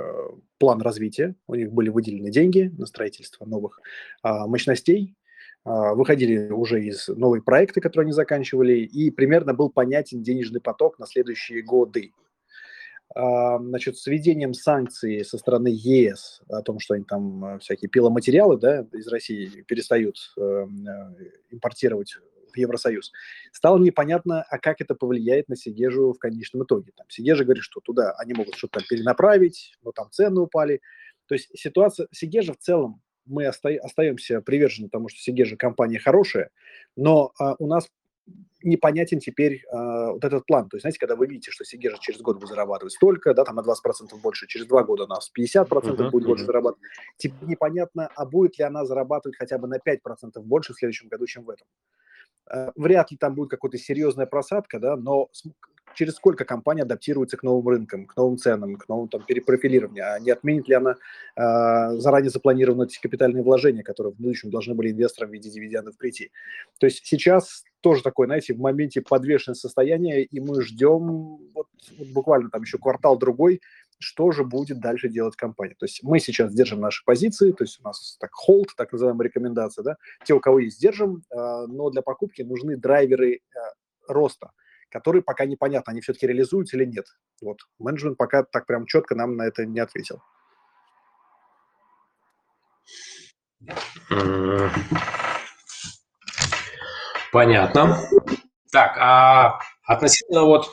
план развития. У них были выделены деньги на строительство новых а, мощностей. А, выходили уже из новые проекты, которые они заканчивали, и примерно был понятен денежный поток на следующие годы. А, значит, с введением санкций со стороны ЕС о том, что они там э, всякие пиломатериалы да, из России перестают э, э, импортировать в Евросоюз, стало непонятно, а как это повлияет на Сигежу в конечном итоге. Там Сигежа говорит, что туда они могут что-то перенаправить, но там цены упали. То есть ситуация Сигежа в целом мы оста- остаемся привержены тому, что Сигежа компания хорошая, но а, у нас непонятен теперь э, вот этот план. То есть, знаете, когда вы видите, что Сигежа через год будет зарабатывать столько, да, там на 20% больше, через два года у нас 50% uh-huh, будет uh-huh. больше зарабатывать, теперь непонятно, а будет ли она зарабатывать хотя бы на 5% больше в следующем году, чем в этом. Э, вряд ли там будет какая-то серьезная просадка, да, но через сколько компания адаптируется к новым рынкам, к новым ценам, к новым там перепрофилированию, а не отменит ли она э, заранее запланированные эти капитальные вложения, которые в будущем должны были инвесторам в виде дивидендов прийти. То есть сейчас тоже такое, знаете, в моменте подвешенное состояние, и мы ждем вот, вот буквально там еще квартал-другой, что же будет дальше делать компания. То есть мы сейчас держим наши позиции, то есть у нас так холд, так называемая рекомендация, да, те, у кого есть, держим, э, но для покупки нужны драйверы э, роста – которые пока непонятно, они все-таки реализуются или нет. Вот. Менеджмент пока так прям четко нам на это не ответил. Понятно. Так, а относительно вот,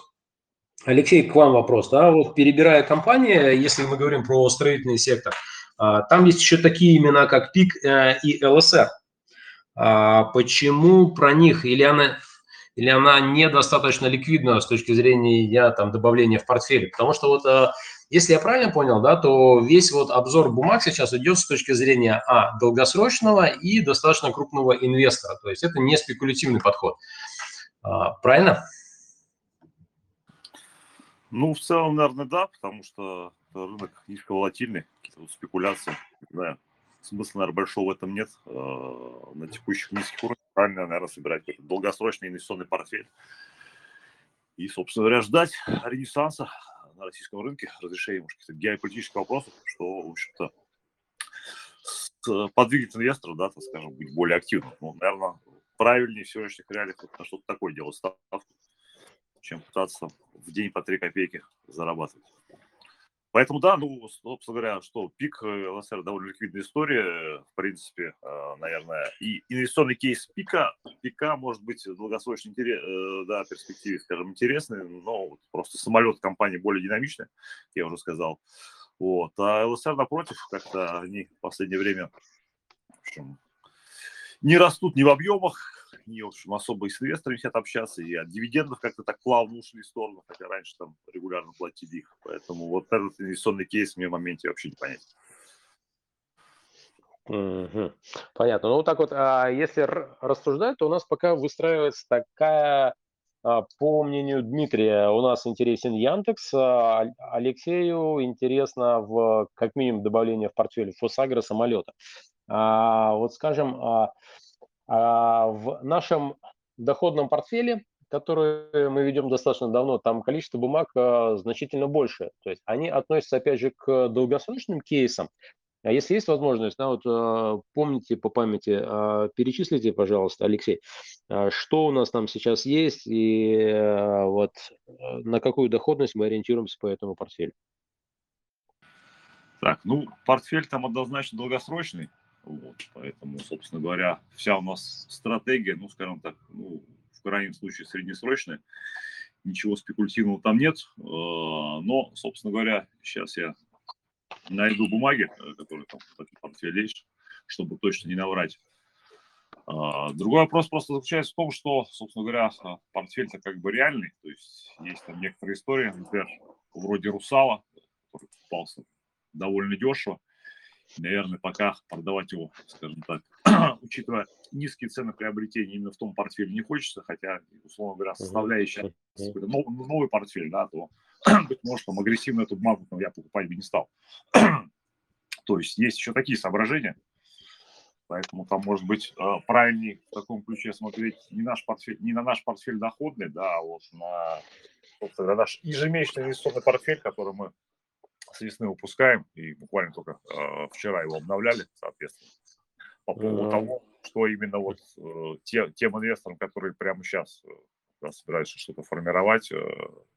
Алексей, к вам вопрос, да, вот перебирая компании, если мы говорим про строительный сектор, а, там есть еще такие имена, как ПИК э, и ЛСР. А, почему про них? Или она, или она недостаточно ликвидна с точки зрения там, добавления в портфель? Потому что вот э, если я правильно понял, да, то весь вот обзор бумаг сейчас идет с точки зрения а, долгосрочного и достаточно крупного инвестора. То есть это не спекулятивный подход. А, правильно? Ну, в целом, наверное, да, потому что рынок низковолатильный, какие-то вот спекуляции, да, смысла, наверное, большого в этом нет. Э, на текущих низких уровнях правильно, наверное, собирать какой-то долгосрочный инвестиционный портфель. И, собственно говоря, ждать ренессанса на российском рынке, разрешения может, каких-то геополитических вопросов, что, в общем-то, подвигнет инвесторов, да, так скажем, быть более активным. Ну, наверное, правильнее в сегодняшних реалиях на что-то такое делать ставку, чем пытаться в день по 3 копейки зарабатывать. Поэтому, да, ну, собственно говоря, что пик э, ЛСР довольно ликвидная история, в принципе, э, наверное, и инвестиционный кейс пика, пика может быть долгосрочно интерес, э, да, перспективе, скажем, интересный, но просто самолет компании более динамичный, я уже сказал. Вот. А ЛСР, напротив, как-то они в последнее время в общем, не растут ни в объемах, не, общем, особо и с инвесторами хотят общаться, и от дивидендов как-то так плавно ушли в сторону, хотя раньше там регулярно платили их. Поэтому вот этот инвестиционный кейс мне в моменте вообще не понятен. Угу. Понятно. Ну, вот так вот, а если рассуждать, то у нас пока выстраивается такая, а, по мнению Дмитрия, у нас интересен Яндекс, а Алексею интересно в, как минимум, добавление в портфель Фосагра самолета. А, вот скажем, а в нашем доходном портфеле, который мы ведем достаточно давно, там количество бумаг а, значительно больше. То есть они относятся, опять же, к долгосрочным кейсам. А если есть возможность, да, вот а, помните по памяти, перечислите, пожалуйста, Алексей, что у нас там сейчас есть и вот на какую доходность мы ориентируемся по этому портфелю. Так, ну, портфель там однозначно долгосрочный. Вот, поэтому, собственно говоря, вся у нас стратегия, ну, скажем так, ну, в крайнем случае среднесрочная, ничего спекулятивного там нет, э, но, собственно говоря, сейчас я найду бумаги, э, которые там в портфеле есть, чтобы точно не наврать. А, другой вопрос просто заключается в том, что, собственно говоря, портфель-то как бы реальный, то есть есть там некоторые истории, например, вроде «Русала», который попался довольно дешево, наверное, пока продавать его, скажем так, учитывая низкие цены приобретения именно в том портфеле не хочется, хотя, условно говоря, составляющая новый, новый портфель, да, то, быть может, там агрессивно эту бумагу там, я покупать бы не стал. то есть есть еще такие соображения, поэтому там, может быть, а, правильнее в таком ключе смотреть не, наш портфель, не на наш портфель доходный, да, а вот на, собственно, наш ежемесячный инвестиционный портфель, который мы с весны выпускаем, и буквально только э, вчера его обновляли, соответственно, по поводу mm-hmm. того, что именно вот э, те, тем инвесторам, которые прямо сейчас э, собираются что-то формировать, э,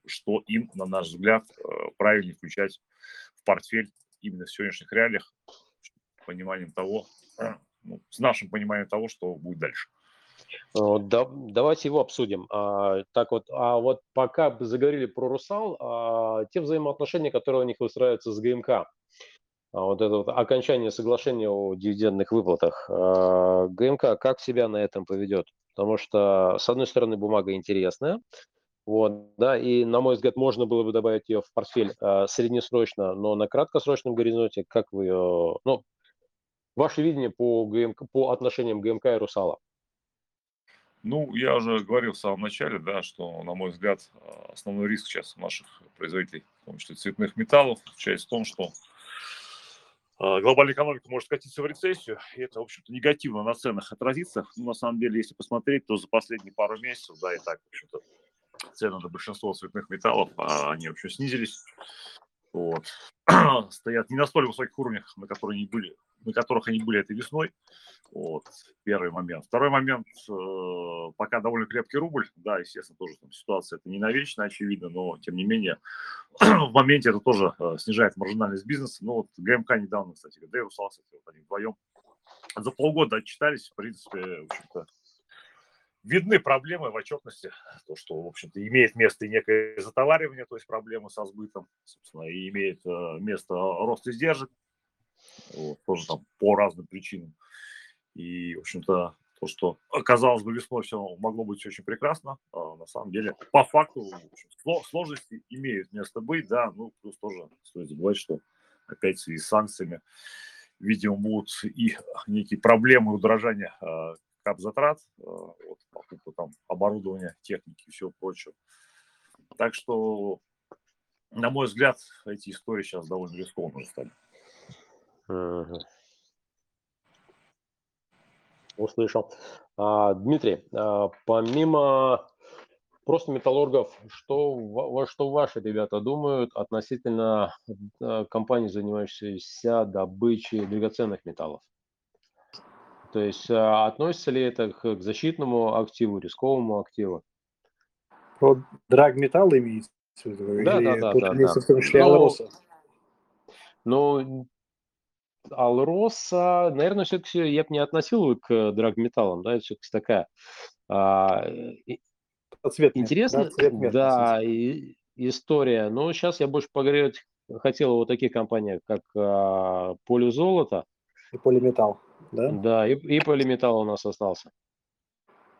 что им, на наш взгляд, э, правильнее включать в портфель именно в сегодняшних реалиях, пониманием того, э, ну, с нашим пониманием того, что будет дальше. Да, давайте его обсудим. А, так вот, а вот пока заговорили про Русал, а, те взаимоотношения, которые у них выстраиваются с ГМК, а, вот это вот окончание соглашения о дивидендных выплатах, а, ГМК как себя на этом поведет? Потому что, с одной стороны, бумага интересная, вот, да, и, на мой взгляд, можно было бы добавить ее в портфель а, среднесрочно, но на краткосрочном горизонте, как вы ее, ну, ваше видение по, ГМК, по отношениям ГМК и Русала? Ну, я уже говорил в самом начале, да, что, на мой взгляд, основной риск сейчас у наших производителей, в том числе цветных металлов, заключается в том, что а, глобальная экономика может катиться в рецессию, и это, в общем-то, негативно на ценах отразится. Ну, на самом деле, если посмотреть, то за последние пару месяцев, да, и так, в общем-то, цены на большинство цветных металлов, а, они, вообще снизились. Вот. Стоят не на столь высоких уровнях, на, которые они были, на которых они были этой весной. Вот, первый момент. Второй момент, э, пока довольно крепкий рубль, да, естественно, тоже там, ситуация это не навечно, очевидно, но, тем не менее, в моменте это тоже э, снижает маржинальность бизнеса. Ну, вот ГМК недавно, кстати, да и Русал, вот они вдвоем за полгода отчитались, в принципе, в общем-то, видны проблемы в отчетности, то, что, в общем-то, имеет место и некое затоваривание, то есть проблемы со сбытом, собственно, и имеет э, место рост издержек, вот, тоже там по разным причинам. И, в общем-то, то, что казалось бы весной все могло быть очень прекрасно, а на самом деле по факту сложности имеют место быть, да, ну плюс тоже стоит забывать, что опять в связи с санкциями, видимо, будут и некие проблемы удорожания а, кап-затрат, а, вот, покупка там оборудования, техники и всего прочего. Так что, на мой взгляд, эти истории сейчас довольно рискованные стали. Услышал. А, Дмитрий, а, помимо просто металлургов, что, во, что ваши ребята думают относительно а, компаний, занимающихся добычей драгоценных металлов? То есть а, относится ли это к, защитному активу, рисковому активу? Про драгметалл имеется в виду? Да, да, да. да, да. в том числе Но, ну, Алроса, наверное, все-таки я бы не относил к драгметаллам, да, это все-таки такая а, интересная, да, и, история. Но сейчас я больше поговорить хотел о таких компаниях, как а, Полюзолото. И Полиметалл, да? Да, и, и Полиметалл у нас остался.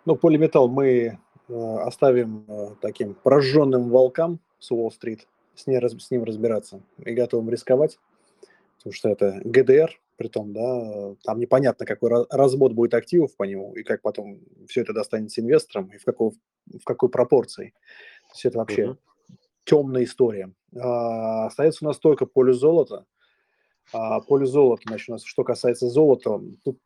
Ну, Полиметалл мы э, оставим э, таким прожженным волкам с Уолл-стрит, с, с ним разбираться и готовым рисковать потому что это ГДР, при том, да, там непонятно, какой развод будет активов по нему, и как потом все это достанется инвесторам, и в какой, в какой пропорции. То есть это вообще uh-huh. темная история. А, остается у нас только поле золота. А, поле золота, значит, у нас, что касается золота, тут,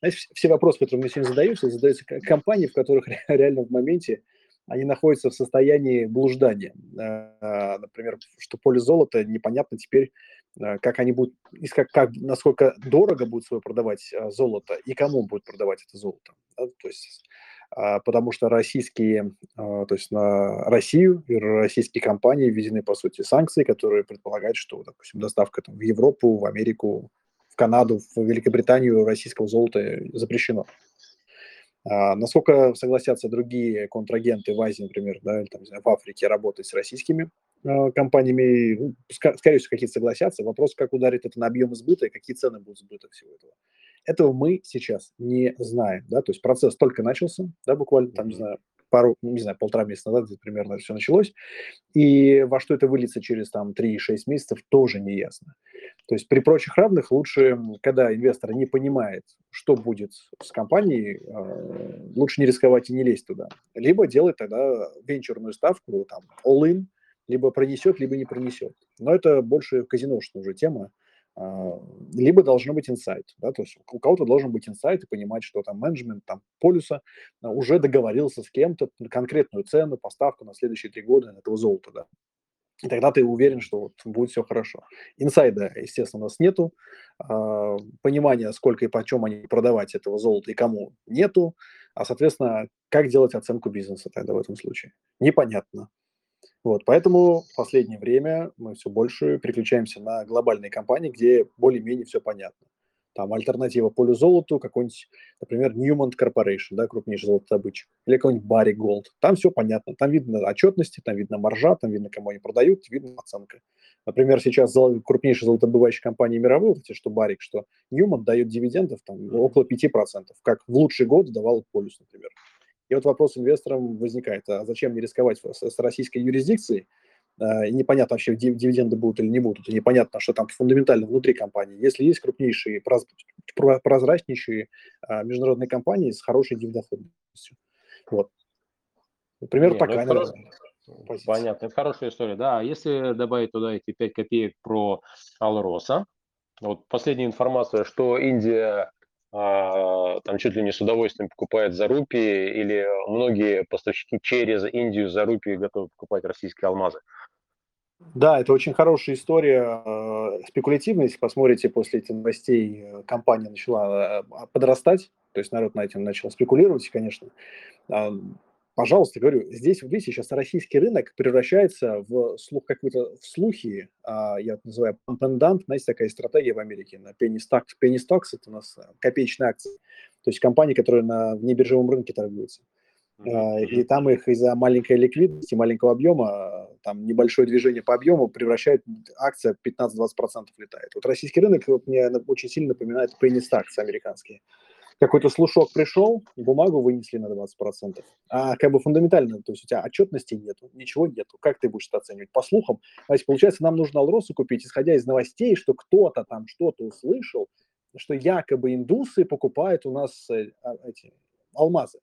знаете, все вопросы, которые мы сегодня задаемся, задаются компании, в которых реально в моменте они находятся в состоянии блуждания. А, например, что поле золота непонятно теперь, Э, как они будут, как, как, насколько дорого будет свое продавать э, золото и кому будет продавать это золото. Да? То есть, потому что российские, а, то есть на Россию и российские компании введены, по сути, санкции, которые предполагают, что, допустим, доставка там, в Европу, в Америку, в Канаду, в Великобританию российского золота запрещено. А, насколько согласятся другие контрагенты в Азии, например, да, или там, в Африке работать с российскими э, компаниями, ну, скорее всего, какие-то согласятся. Вопрос, как ударит это на объем сбыта и какие цены будут сбыта всего этого. Этого мы сейчас не знаем, да, то есть процесс только начался, да, буквально там, не знаю, пару, не знаю, полтора месяца назад примерно все началось, и во что это выльется через там 3-6 месяцев, тоже не ясно. То есть при прочих равных лучше, когда инвестор не понимает, что будет с компанией, а, лучше не рисковать и не лезть туда. Либо делать тогда венчурную ставку, там, all-in, либо пронесет, либо не пронесет. Но это больше казиношная уже тема, либо должно быть инсайт, да, то есть у кого-то должен быть инсайт и понимать, что там менеджмент там полюса а, уже договорился с кем-то на конкретную цену, поставку на следующие три года этого золота, да. И тогда ты уверен, что вот будет все хорошо. Инсайда, естественно, у нас нету. Э, понимания, сколько и почем они продавать этого золота и кому, нету. А, соответственно, как делать оценку бизнеса тогда в этом случае? Непонятно. Вот, поэтому в последнее время мы все больше переключаемся на глобальные компании, где более-менее все понятно. Там альтернатива полю золоту, какой-нибудь, например, Newmont Corporation, да, крупнейший золотодобытчик, или какой-нибудь Barrick Gold. Там все понятно, там видно отчетности, там видно маржа, там видно, кому они продают, видно оценка. Например, сейчас крупнейшие золотодобывающие компании мировые, вот эти, что Barrick, что Newmont дает дивидендов там, около 5%, как в лучший год давал Полюс, например. И вот вопрос инвесторам возникает, а зачем не рисковать с, российской юрисдикцией, а, и непонятно вообще, дивиденды будут или не будут, и непонятно, что там фундаментально внутри компании. Если есть крупнейшие, прозрачнейшие а, международные компании с хорошей дивидендностью. Вот. Например, не, ну такая, ну Позиция. Понятно, это хорошая история. Да, а если добавить туда эти 5 копеек про Алроса, вот последняя информация, что Индия там чуть ли не с удовольствием покупает за рупии, или многие поставщики через Индию за рупии готовы покупать российские алмазы. Да, это очень хорошая история, э, спекулятивная. Если посмотрите, после этих новостей э, компания начала э, подрастать, то есть народ на этом начал спекулировать, конечно пожалуйста, говорю, здесь, видите, сейчас российский рынок превращается в слух какой-то в слухи, а, я это называю пампендант, знаете, такая стратегия в Америке, на penny stocks это у нас э, копеечные акции, то есть компании, которые на внебиржевом рынке торгуются. И там их из-за маленькой ликвидности, маленького объема, там небольшое движение по объему превращает акция 15-20% летает. Вот российский рынок вот, мне очень сильно напоминает stocks американские. Какой-то слушок пришел, бумагу вынесли на 20%. А как бы фундаментально, то есть у тебя отчетности нету, ничего нету. Как ты будешь это оценивать? По слухам, значит, получается, нам нужно Алросу купить, исходя из новостей, что кто-то там что-то услышал, что якобы индусы покупают у нас э, а, эти алмазы.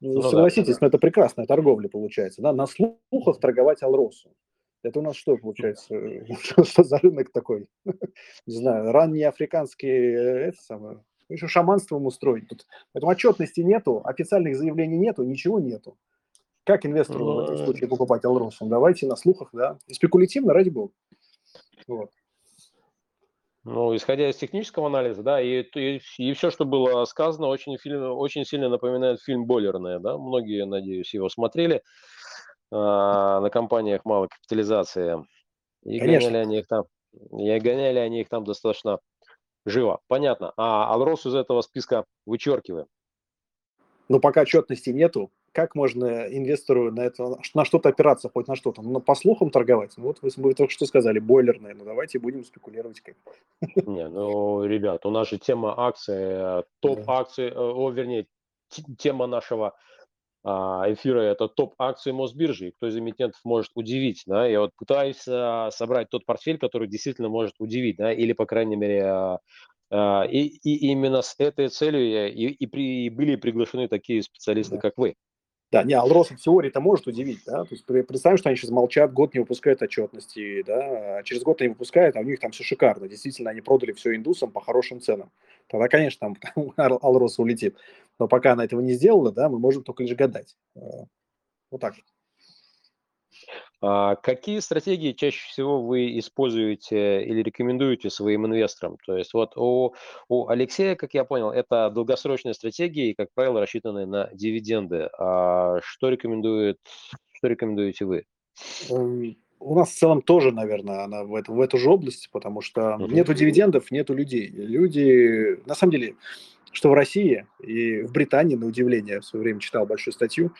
Ну, ну, согласитесь, да, но это прекрасная торговля получается, да, на слухах торговать Алросу. Это у нас что получается? Что за рынок такой? Не знаю, ранние африканские, э, это самое, еще шаманством устроить тут. Поэтому отчетности нету, официальных заявлений нету, ничего нету. Как инвестору в этом случае покупать Алросу? Давайте на слухах, да. И спекулятивно, ради бога. Вот. Ну, исходя из технического анализа, да, и, и, и все, что было сказано, очень, фильм, очень сильно напоминает фильм «Бойлерная», да, многие, надеюсь, его смотрели а, на компаниях малой капитализации. И Конечно. гоняли они их там, и гоняли они их там достаточно живо. Понятно. А Алрос из этого списка вычеркиваем. Ну, пока отчетности нету, как можно инвестору на это, на что-то опираться, хоть на что-то? Ну, по слухам торговать? Ну, вот вы, вы только что сказали, бойлерные, ну, давайте будем спекулировать как. Не, ну, ребят, у нас же тема акции, топ акции, э, о, вернее, тема нашего эфира – это топ акции Мосбиржи. Кто из эмитентов может удивить, да? Я вот пытаюсь а, собрать тот портфель, который действительно может удивить, да, или, по крайней мере, а, и, и именно с этой целью я, и, и, при, и были приглашены такие специалисты, как вы. Да, не, Алрос в теории это может удивить, да, то есть представим, что они сейчас молчат, год не выпускают отчетности, да, а через год они выпускают, а у них там все шикарно, действительно, они продали все индусам по хорошим ценам, тогда, конечно, там Алрос улетит, но пока она этого не сделала, да, мы можем только лишь гадать, э, вот так. А какие стратегии чаще всего вы используете или рекомендуете своим инвесторам? То есть вот у, у Алексея, как я понял, это долгосрочные стратегии, как правило, рассчитанные на дивиденды. А что рекомендует, что рекомендуете вы? Эм, у нас в целом тоже, наверное, она в, эту, в эту же область, потому что uh-huh. нету дивидендов, нету людей. Люди, на самом деле, что в России и в Британии, на удивление, в свое время читал большую статью,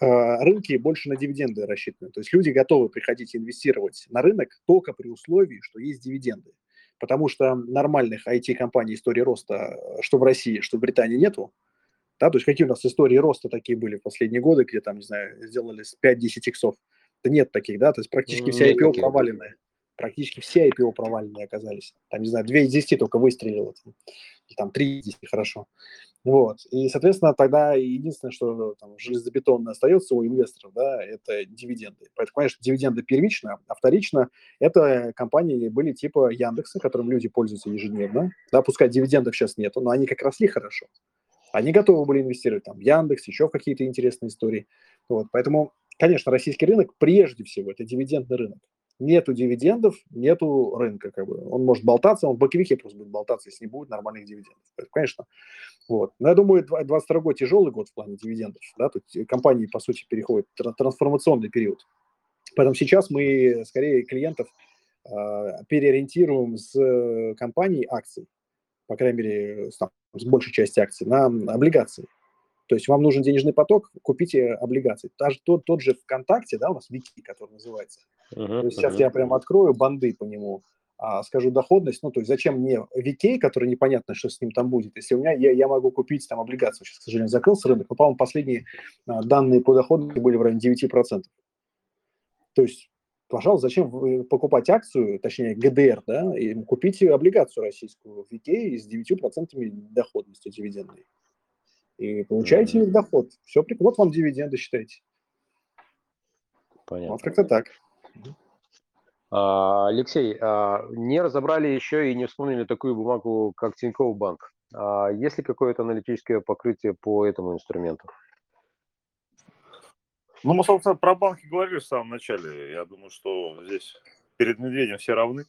рынки больше на дивиденды рассчитаны. То есть люди готовы приходить инвестировать на рынок только при условии, что есть дивиденды. Потому что нормальных IT-компаний истории роста, что в России, что в Британии нету. Да, то есть какие у нас истории роста такие были в последние годы, где там, не знаю, сделали с 5-10 иксов. Да нет таких, да, то есть практически все IPO проваленные. Практически все IPO проваленные оказались. Там, не знаю, 2 из 10 только выстрелило. Там, там 3 из 10, хорошо. Вот. И, соответственно, тогда единственное, что там, железобетонно остается у инвесторов, да, это дивиденды. Поэтому, конечно, дивиденды первично, а вторично это компании были типа Яндекса, которым люди пользуются ежедневно. Да, пускай дивидендов сейчас нету, но они как росли хорошо. Они готовы были инвестировать там в Яндекс, еще в какие-то интересные истории. Вот. Поэтому, конечно, российский рынок прежде всего это дивидендный рынок нету дивидендов, нету рынка, как бы. Он может болтаться, он в боковике просто будет болтаться, если не будет нормальных дивидендов. Это, конечно, вот. Но я думаю, 22 год тяжелый год в плане дивидендов, да, тут компании, по сути, переходят трансформационный период. Поэтому сейчас мы скорее клиентов э, переориентируем с э, компаний акций, по крайней мере, с, там, с большей части акций, на облигации. То есть вам нужен денежный поток, купите облигации. Даже тот, тот же ВКонтакте, да, у нас Вики, который называется. Uh-huh, то есть сейчас uh-huh. я прям открою банды по нему, а, скажу доходность. Ну, то есть зачем мне Вики, который непонятно, что с ним там будет, если у меня я, я могу купить там облигацию. Сейчас, к сожалению, закрылся рынок, но, по-моему, последние а, данные по доходности были в районе 9%. То есть пожалуйста, зачем покупать акцию, точнее ГДР, да, и купите облигацию российскую в Вике с 9% доходностью дивидендной и получаете mm-hmm. доход. Все, вот вам дивиденды, считайте. Понятно. Вот как-то так. А, Алексей, а, не разобрали еще и не вспомнили такую бумагу, как Тинькофф Банк. А, есть ли какое-то аналитическое покрытие по этому инструменту? Ну, мы, собственно, про банки говорили в самом начале. Я думаю, что здесь перед медведем все равны,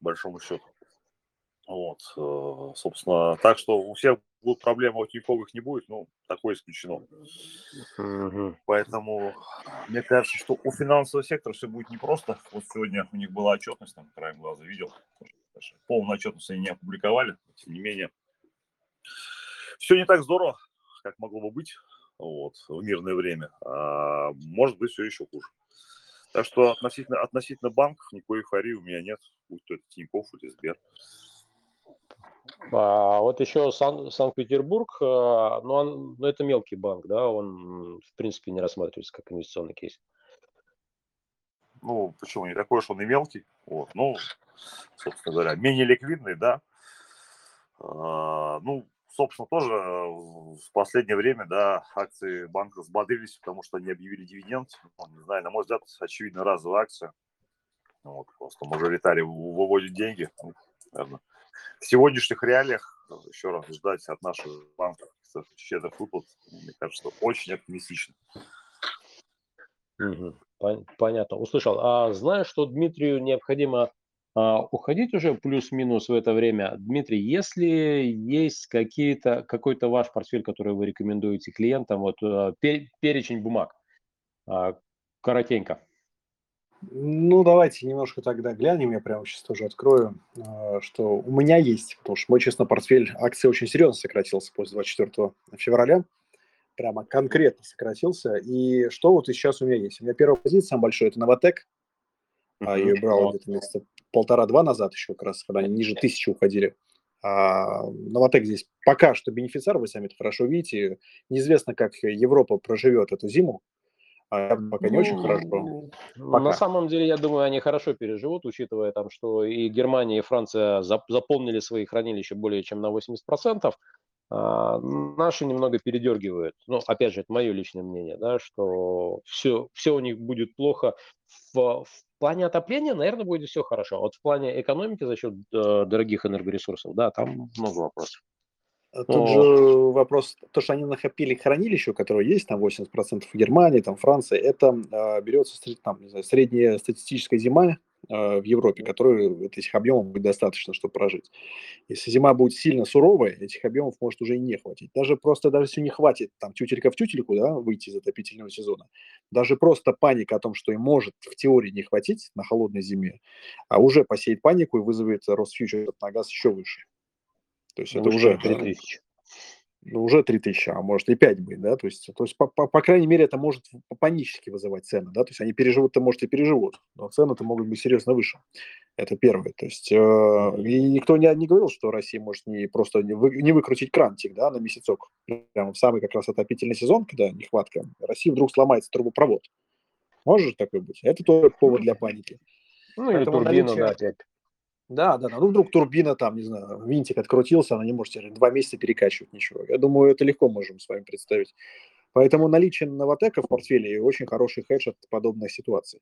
большому счету. Вот, э, собственно, так что у всех будут проблемы, у Тинькофф их не будет, ну, такое исключено. Угу. Поэтому мне кажется, что у финансового сектора все будет непросто. Вот сегодня у них была отчетность, там, краем глаза видел. Полную отчетность они не опубликовали, тем не менее. Все не так здорово, как могло бы быть. вот, в мирное время, а может быть все еще хуже. Так что относительно, относительно банков никакой эйфории у меня нет, будь то это Тинькофф или Сбер. А вот еще Сан- Санкт-Петербург, а, ну, он, ну это мелкий банк, да, он в принципе не рассматривается как инвестиционный кейс. Ну, почему? Не такой уж он и мелкий. Вот, ну, собственно говоря, менее ликвидный, да. А, ну, собственно, тоже в последнее время, да, акции банка взбодрились, потому что они объявили дивиденд. Ну, не знаю, на мой взгляд, очевидно, разовая акция. Вот, просто мажоритарий выводит деньги. Ну, наверное, в сегодняшних реалиях еще раз ждать от наших банков щедрых выплат, мне кажется, очень оптимистично. Понятно, услышал. А знаешь, что Дмитрию необходимо а, уходить уже плюс-минус в это время? Дмитрий, если есть какие-то, какой-то ваш портфель, который вы рекомендуете клиентам, вот а, перечень бумаг, а, коротенько. Ну, давайте немножко тогда глянем, я прямо сейчас тоже открою, что у меня есть, потому что мой, честно, портфель акций очень серьезно сократился после 24 февраля, прямо конкретно сократился. И что вот сейчас у меня есть? У меня первая позиция, самая большая, это Новотек. Uh-huh. Я ее брал где-то месяца полтора-два назад еще, как раз, когда они ниже тысячи уходили. А Новотек здесь пока что бенефициар, вы сами это хорошо видите. Неизвестно, как Европа проживет эту зиму. А пока не очень хорошо. Ну, пока. На самом деле, я думаю, они хорошо переживут, учитывая там, что и Германия, и Франция заполнили свои хранилища более чем на 80%. А, наши немного передергивают. Ну, опять же, это мое личное мнение, да, что все, все у них будет плохо. В, в плане отопления, наверное, будет все хорошо. Вот в плане экономики за счет э, дорогих энергоресурсов, да, там много вопросов. А тут же вопрос, то, что они накопили хранилище, которое есть, там 80% в Германии, там Франции, это э, берется там, не знаю, средняя статистическая зима э, в Европе, которой этих объемов будет достаточно, чтобы прожить. Если зима будет сильно суровая, этих объемов может уже и не хватить. Даже просто, даже если не хватит там тютелька в тютельку, да, выйти из отопительного сезона, даже просто паника о том, что им может в теории не хватить на холодной зиме, а уже посеет панику и вызовет рост фьючерсов на газ еще выше. То есть это уже 3000. Ну, уже 3000, а может и 5 быть, да, то есть, то есть по, по, по крайней мере, это может панически вызывать цены, да, то есть они переживут-то, может, и переживут, но цены-то могут быть серьезно выше. Это первое, то есть, э, и никто не, не говорил, что Россия может не просто не, вы, не выкрутить крантик, да, на месяцок, прямо в самый как раз отопительный сезон, когда нехватка, Россия вдруг сломается трубопровод. Может такое быть? Это тоже повод для паники. Ну, или турбину, наличие... да, опять. Да, да, да. Ну, вдруг турбина там, не знаю, винтик открутился, она не может два месяца перекачивать ничего. Я думаю, это легко можем с вами представить. Поэтому наличие новотека в портфеле очень хороший хедж от подобной ситуации.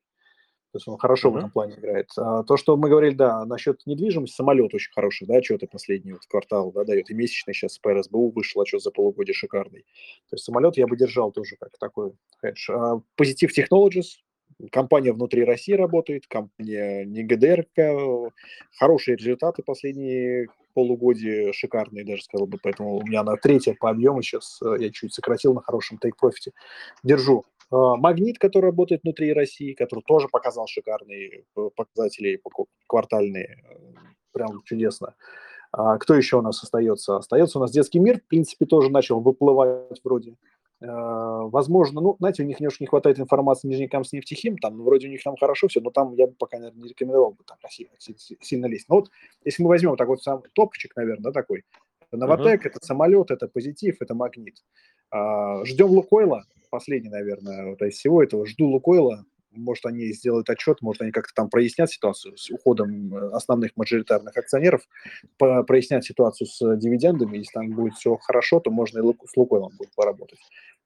То есть он хорошо uh-huh. в этом плане играет. А то, что мы говорили, да, насчет недвижимости, самолет очень хороший, да, отчеты последний вот квартал, да, дает. И месячный сейчас по РСБУ вышел отчет за полугодие шикарный. То есть самолет я бы держал тоже как такой хедж. А Positive Technologies, Компания внутри России работает, компания не ГДР, хорошие результаты последние полугодия, шикарные даже, сказал бы, поэтому у меня на третья по объему сейчас э, я чуть сократил на хорошем тейк-профите. Держу. А, Магнит, который работает внутри России, который тоже показал шикарные э, показатели квартальные, э, прям чудесно. А кто еще у нас остается? Остается у нас детский мир, в принципе, тоже начал выплывать вроде. Э, возможно, ну, знаете, у них немножко не хватает информации Нижнекамск нефтехим, там, ну, вроде у них там хорошо все, но там я бы пока, наверное, не рекомендовал бы там Россия сильно лезть. Но вот если мы возьмем так вот сам топчик, наверное, да, такой, Новотек, uh-huh. это самолет, это позитив, это магнит. А, ждем Лукойла, последний, наверное, вот из всего этого, жду Лукойла, может, они сделают отчет, может, они как-то там прояснят ситуацию с уходом э, основных мажоритарных акционеров, прояснят ситуацию с дивидендами. Если там будет все хорошо, то можно и с Лукойлом будет поработать.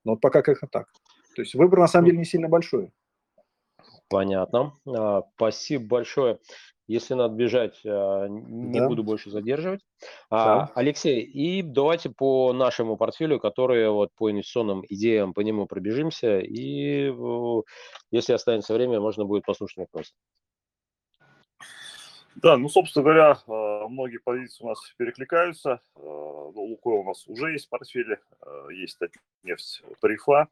Но вот пока как-то так. То есть выбор на самом деле не сильно большой. Понятно. А, спасибо большое. Если надо бежать, а, не да. буду больше задерживать. А, Алексей, и давайте по нашему портфелю, который вот по инвестиционным идеям по нему пробежимся. И если останется время, можно будет послушать вопросы. Да, ну, собственно говоря, а, многие позиции у нас перекликаются. Ну, Лукойл у нас уже есть в портфеле, есть нефть тарифа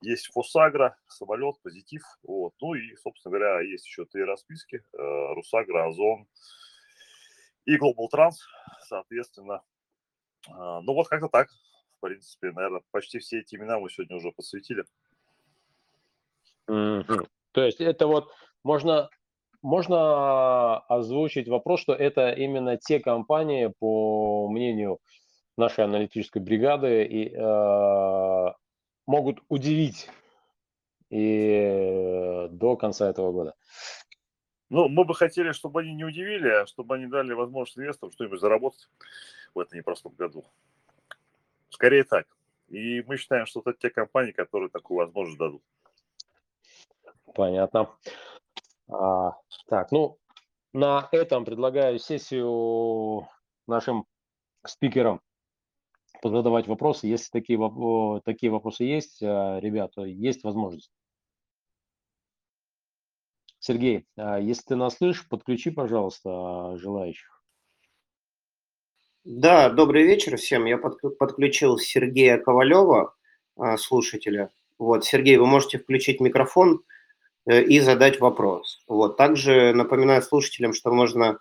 есть Фосагра, самолет, позитив. Вот. Ну и, собственно говоря, есть еще три расписки. Э, Русагра, Озон и Global Trans, соответственно. А, ну вот как-то так. в принципе, наверное, почти все эти имена мы сегодня уже посвятили. Mm-hmm. То есть это вот можно, можно озвучить вопрос, что это именно те компании, по мнению нашей аналитической бригады, и, э, могут удивить и до конца этого года. Ну, мы бы хотели, чтобы они не удивили, а чтобы они дали возможность инвесторам что-нибудь заработать в этом непростом году. Скорее так. И мы считаем, что это те компании, которые такую возможность дадут. Понятно. А, так, ну, на этом предлагаю сессию нашим спикерам позадавать вопросы. Если такие, такие вопросы есть, а, ребята, есть возможность. Сергей, а если ты нас слышишь, подключи, пожалуйста, желающих. Да, добрый вечер всем. Я подключил Сергея Ковалева, а, слушателя. Вот, Сергей, вы можете включить микрофон э, и задать вопрос. Вот, также напоминаю слушателям, что можно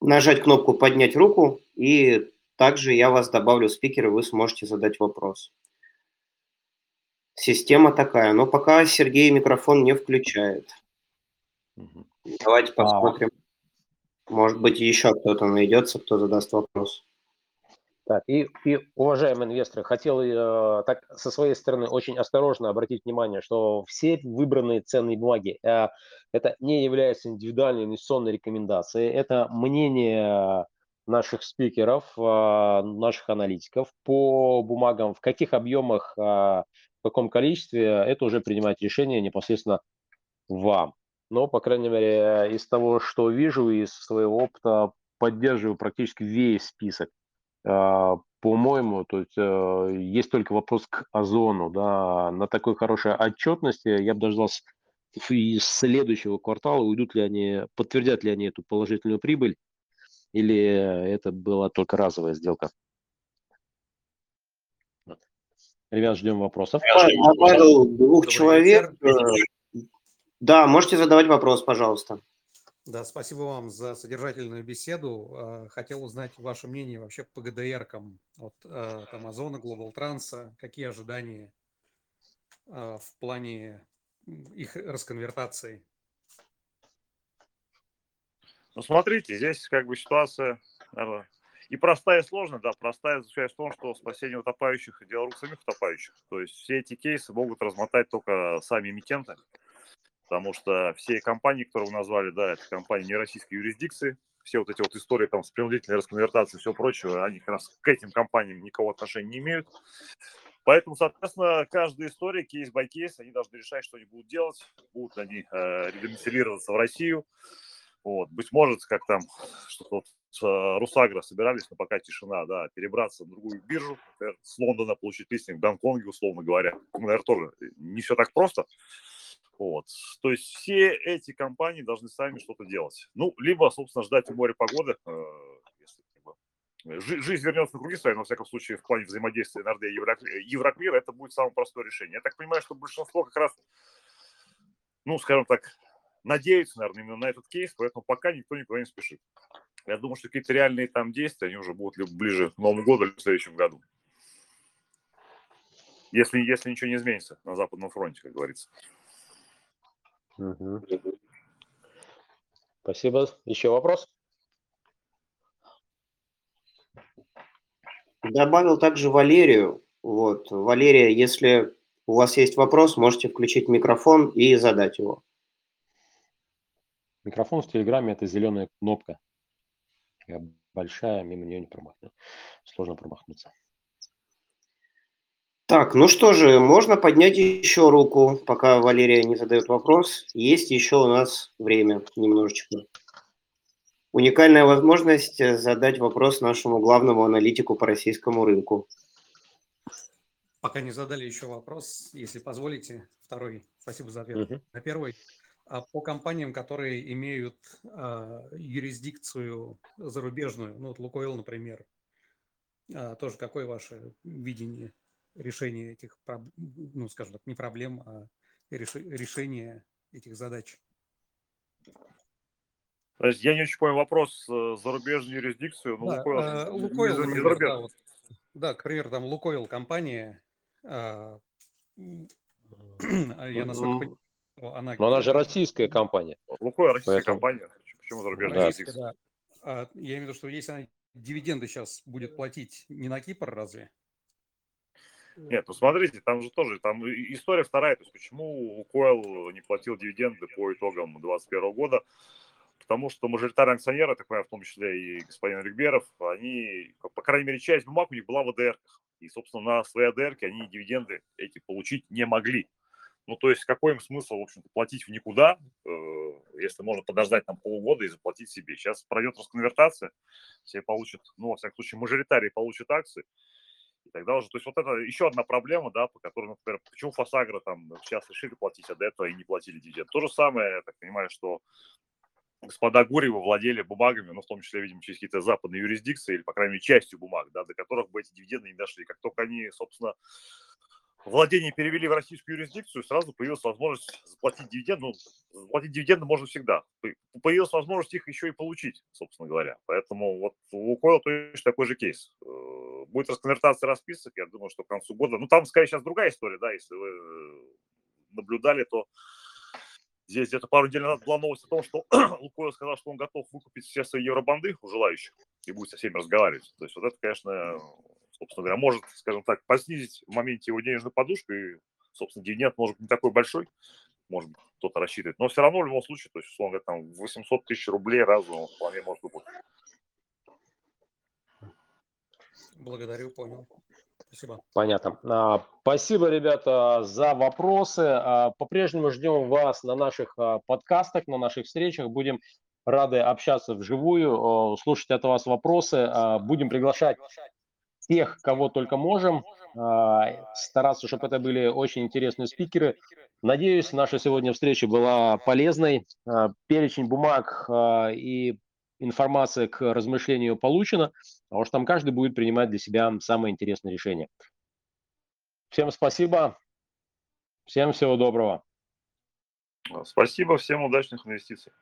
нажать кнопку «Поднять руку», и также я вас добавлю в спикер, и вы сможете задать вопрос. Система такая, но пока Сергей микрофон не включает. Давайте а. посмотрим. Может быть, еще кто-то найдется, кто задаст вопрос. Так, и, и уважаемые инвесторы, хотел э, так со своей стороны очень осторожно обратить внимание, что все выбранные ценные бумаги э, это не является индивидуальной инвестиционной рекомендацией, это мнение наших спикеров, э, наших аналитиков по бумагам, в каких объемах, э, в каком количестве, это уже принимать решение непосредственно вам. Но, по крайней мере, из того, что вижу, из своего опыта поддерживаю практически весь список. А, по-моему, то есть э, есть только вопрос к озону, да, на такой хорошей отчетности я бы дождался из следующего квартала, уйдут ли они, подтвердят ли они эту положительную прибыль, или это была только разовая сделка. Ребят, ждем вопросов. Добавил двух человек. Да, можете задавать вопрос, пожалуйста. Да, спасибо вам за содержательную беседу. А, хотел узнать ваше мнение вообще по ГДРкам от Амазона, Global Trans. Какие ожидания в плане их расконвертации? Ну, смотрите, здесь как бы ситуация наверное, и простая, и сложная. Да, простая заключается в том, что спасение утопающих – дело рук самих утопающих. То есть все эти кейсы могут размотать только сами эмитенты потому что все компании, которые вы назвали, да, это компании не российской юрисдикции, все вот эти вот истории там с принудительной расконвертацией и все прочее, они как раз к этим компаниям никакого отношения не имеют. Поэтому, соответственно, каждая история, кейс by кейс, они должны решать, что они будут делать, будут они э, в Россию. Вот. Быть может, как там что-то вот э, Русагро собирались, но пока тишина, да, перебраться на другую биржу, например, с Лондона получить листинг в Гонконге, условно говоря. Ну, наверное, тоже не все так просто. Вот. То есть все эти компании должны сами что-то делать. Ну, либо, собственно, ждать у моря погоды, э, если бы, жизнь вернется на круги свои, но, во всяком случае, в плане взаимодействия НРД и Евроклира это будет самое простое решение. Я так понимаю, что большинство как раз, ну, скажем так, надеются, наверное, именно на этот кейс, поэтому пока никто никуда не спешит. Я думаю, что какие-то реальные там действия, они уже будут либо ближе к Новому году, либо в следующем году. Если, если ничего не изменится на Западном фронте, как говорится. Угу. Спасибо. Еще вопрос? Добавил также Валерию. Вот, Валерия, если у вас есть вопрос, можете включить микрофон и задать его. Микрофон в Телеграме – это зеленая кнопка. Большая, мимо нее не промахнуть. Сложно промахнуться. Так, ну что же, можно поднять еще руку, пока Валерия не задает вопрос. Есть еще у нас время немножечко. Уникальная возможность э, задать вопрос нашему главному аналитику по российскому рынку. Пока не задали еще вопрос, если позволите, второй. Спасибо за ответ. Uh-huh. На первый. А по компаниям, которые имеют а, юрисдикцию зарубежную, ну вот Лукойл, например, а, тоже какое ваше видение решение этих, ну, скажем так, не проблем, а решение этих задач. Я не очень понял вопрос э, зарубежную юрисдикцию. Ну, да, Лукойл, э, Лукойл не, не да, вот. Да, к примеру, там Лукойл компания, а, а я насколько понимаю, она... Но она же российская компания. Лукойл российская Поэтому... компания. Почему зарубежная? Да. Да. А, я имею в виду, что если она дивиденды сейчас будет платить не на Кипр, разве? Нет, ну смотрите, там же тоже, там история вторая, то есть почему Лукойл не платил дивиденды по итогам 2021 года, потому что мажоритарные акционеры, так понимаю, в том числе и господин Ригберов, они, по крайней мере, часть бумаг у них была в АДР. И, собственно, на свои АДР они дивиденды эти получить не могли. Ну, то есть, какой им смысл, в общем-то, платить в никуда, э, если можно подождать там полгода и заплатить себе. Сейчас пройдет расконвертация, все получат, ну, во всяком случае, мажоритарии получат акции, и тогда уже, то есть вот это еще одна проблема, да, по которой, например, почему Фосагра там сейчас решили платить, а до этого и не платили дивиденд. То же самое, я так понимаю, что господа Гурьева владели бумагами, ну, в том числе, видимо, через какие-то западные юрисдикции, или, по крайней мере, частью бумаг, да, до которых бы эти дивиденды не дошли. Как только они, собственно, владение перевели в российскую юрисдикцию, сразу появилась возможность заплатить дивиденды. Ну, заплатить дивиденды можно всегда. Появилась возможность их еще и получить, собственно говоря. Поэтому вот у Лукойла точно такой же кейс. Э, будет расконвертация расписок, я думаю, что к концу года. Ну, там, скорее, сейчас другая история, да, если вы наблюдали, то Здесь где-то пару недель назад была новость о том, что Лукойл сказал, что он готов выкупить все свои евробанды у желающих и будет со всеми разговаривать. То есть вот это, конечно, собственно говоря, может, скажем так, поснизить в моменте его денежную подушку, и, собственно, дивиденд может быть не такой большой, может быть, кто-то рассчитывает. Но все равно, в любом случае, то есть, условно говоря, там 800 тысяч рублей разово вполне может выплатить. Благодарю, понял. Спасибо. Понятно. А, спасибо, ребята, за вопросы. А, по-прежнему ждем вас на наших а, подкастах, на наших встречах. Будем рады общаться вживую, слушать от вас вопросы. Будем приглашать тех, кого только можем. Стараться, чтобы это были очень интересные спикеры. Надеюсь, наша сегодня встреча была полезной. Перечень бумаг и информация к размышлению получена, потому что там каждый будет принимать для себя самое интересное решение. Всем спасибо, всем всего доброго. Спасибо, всем удачных инвестиций.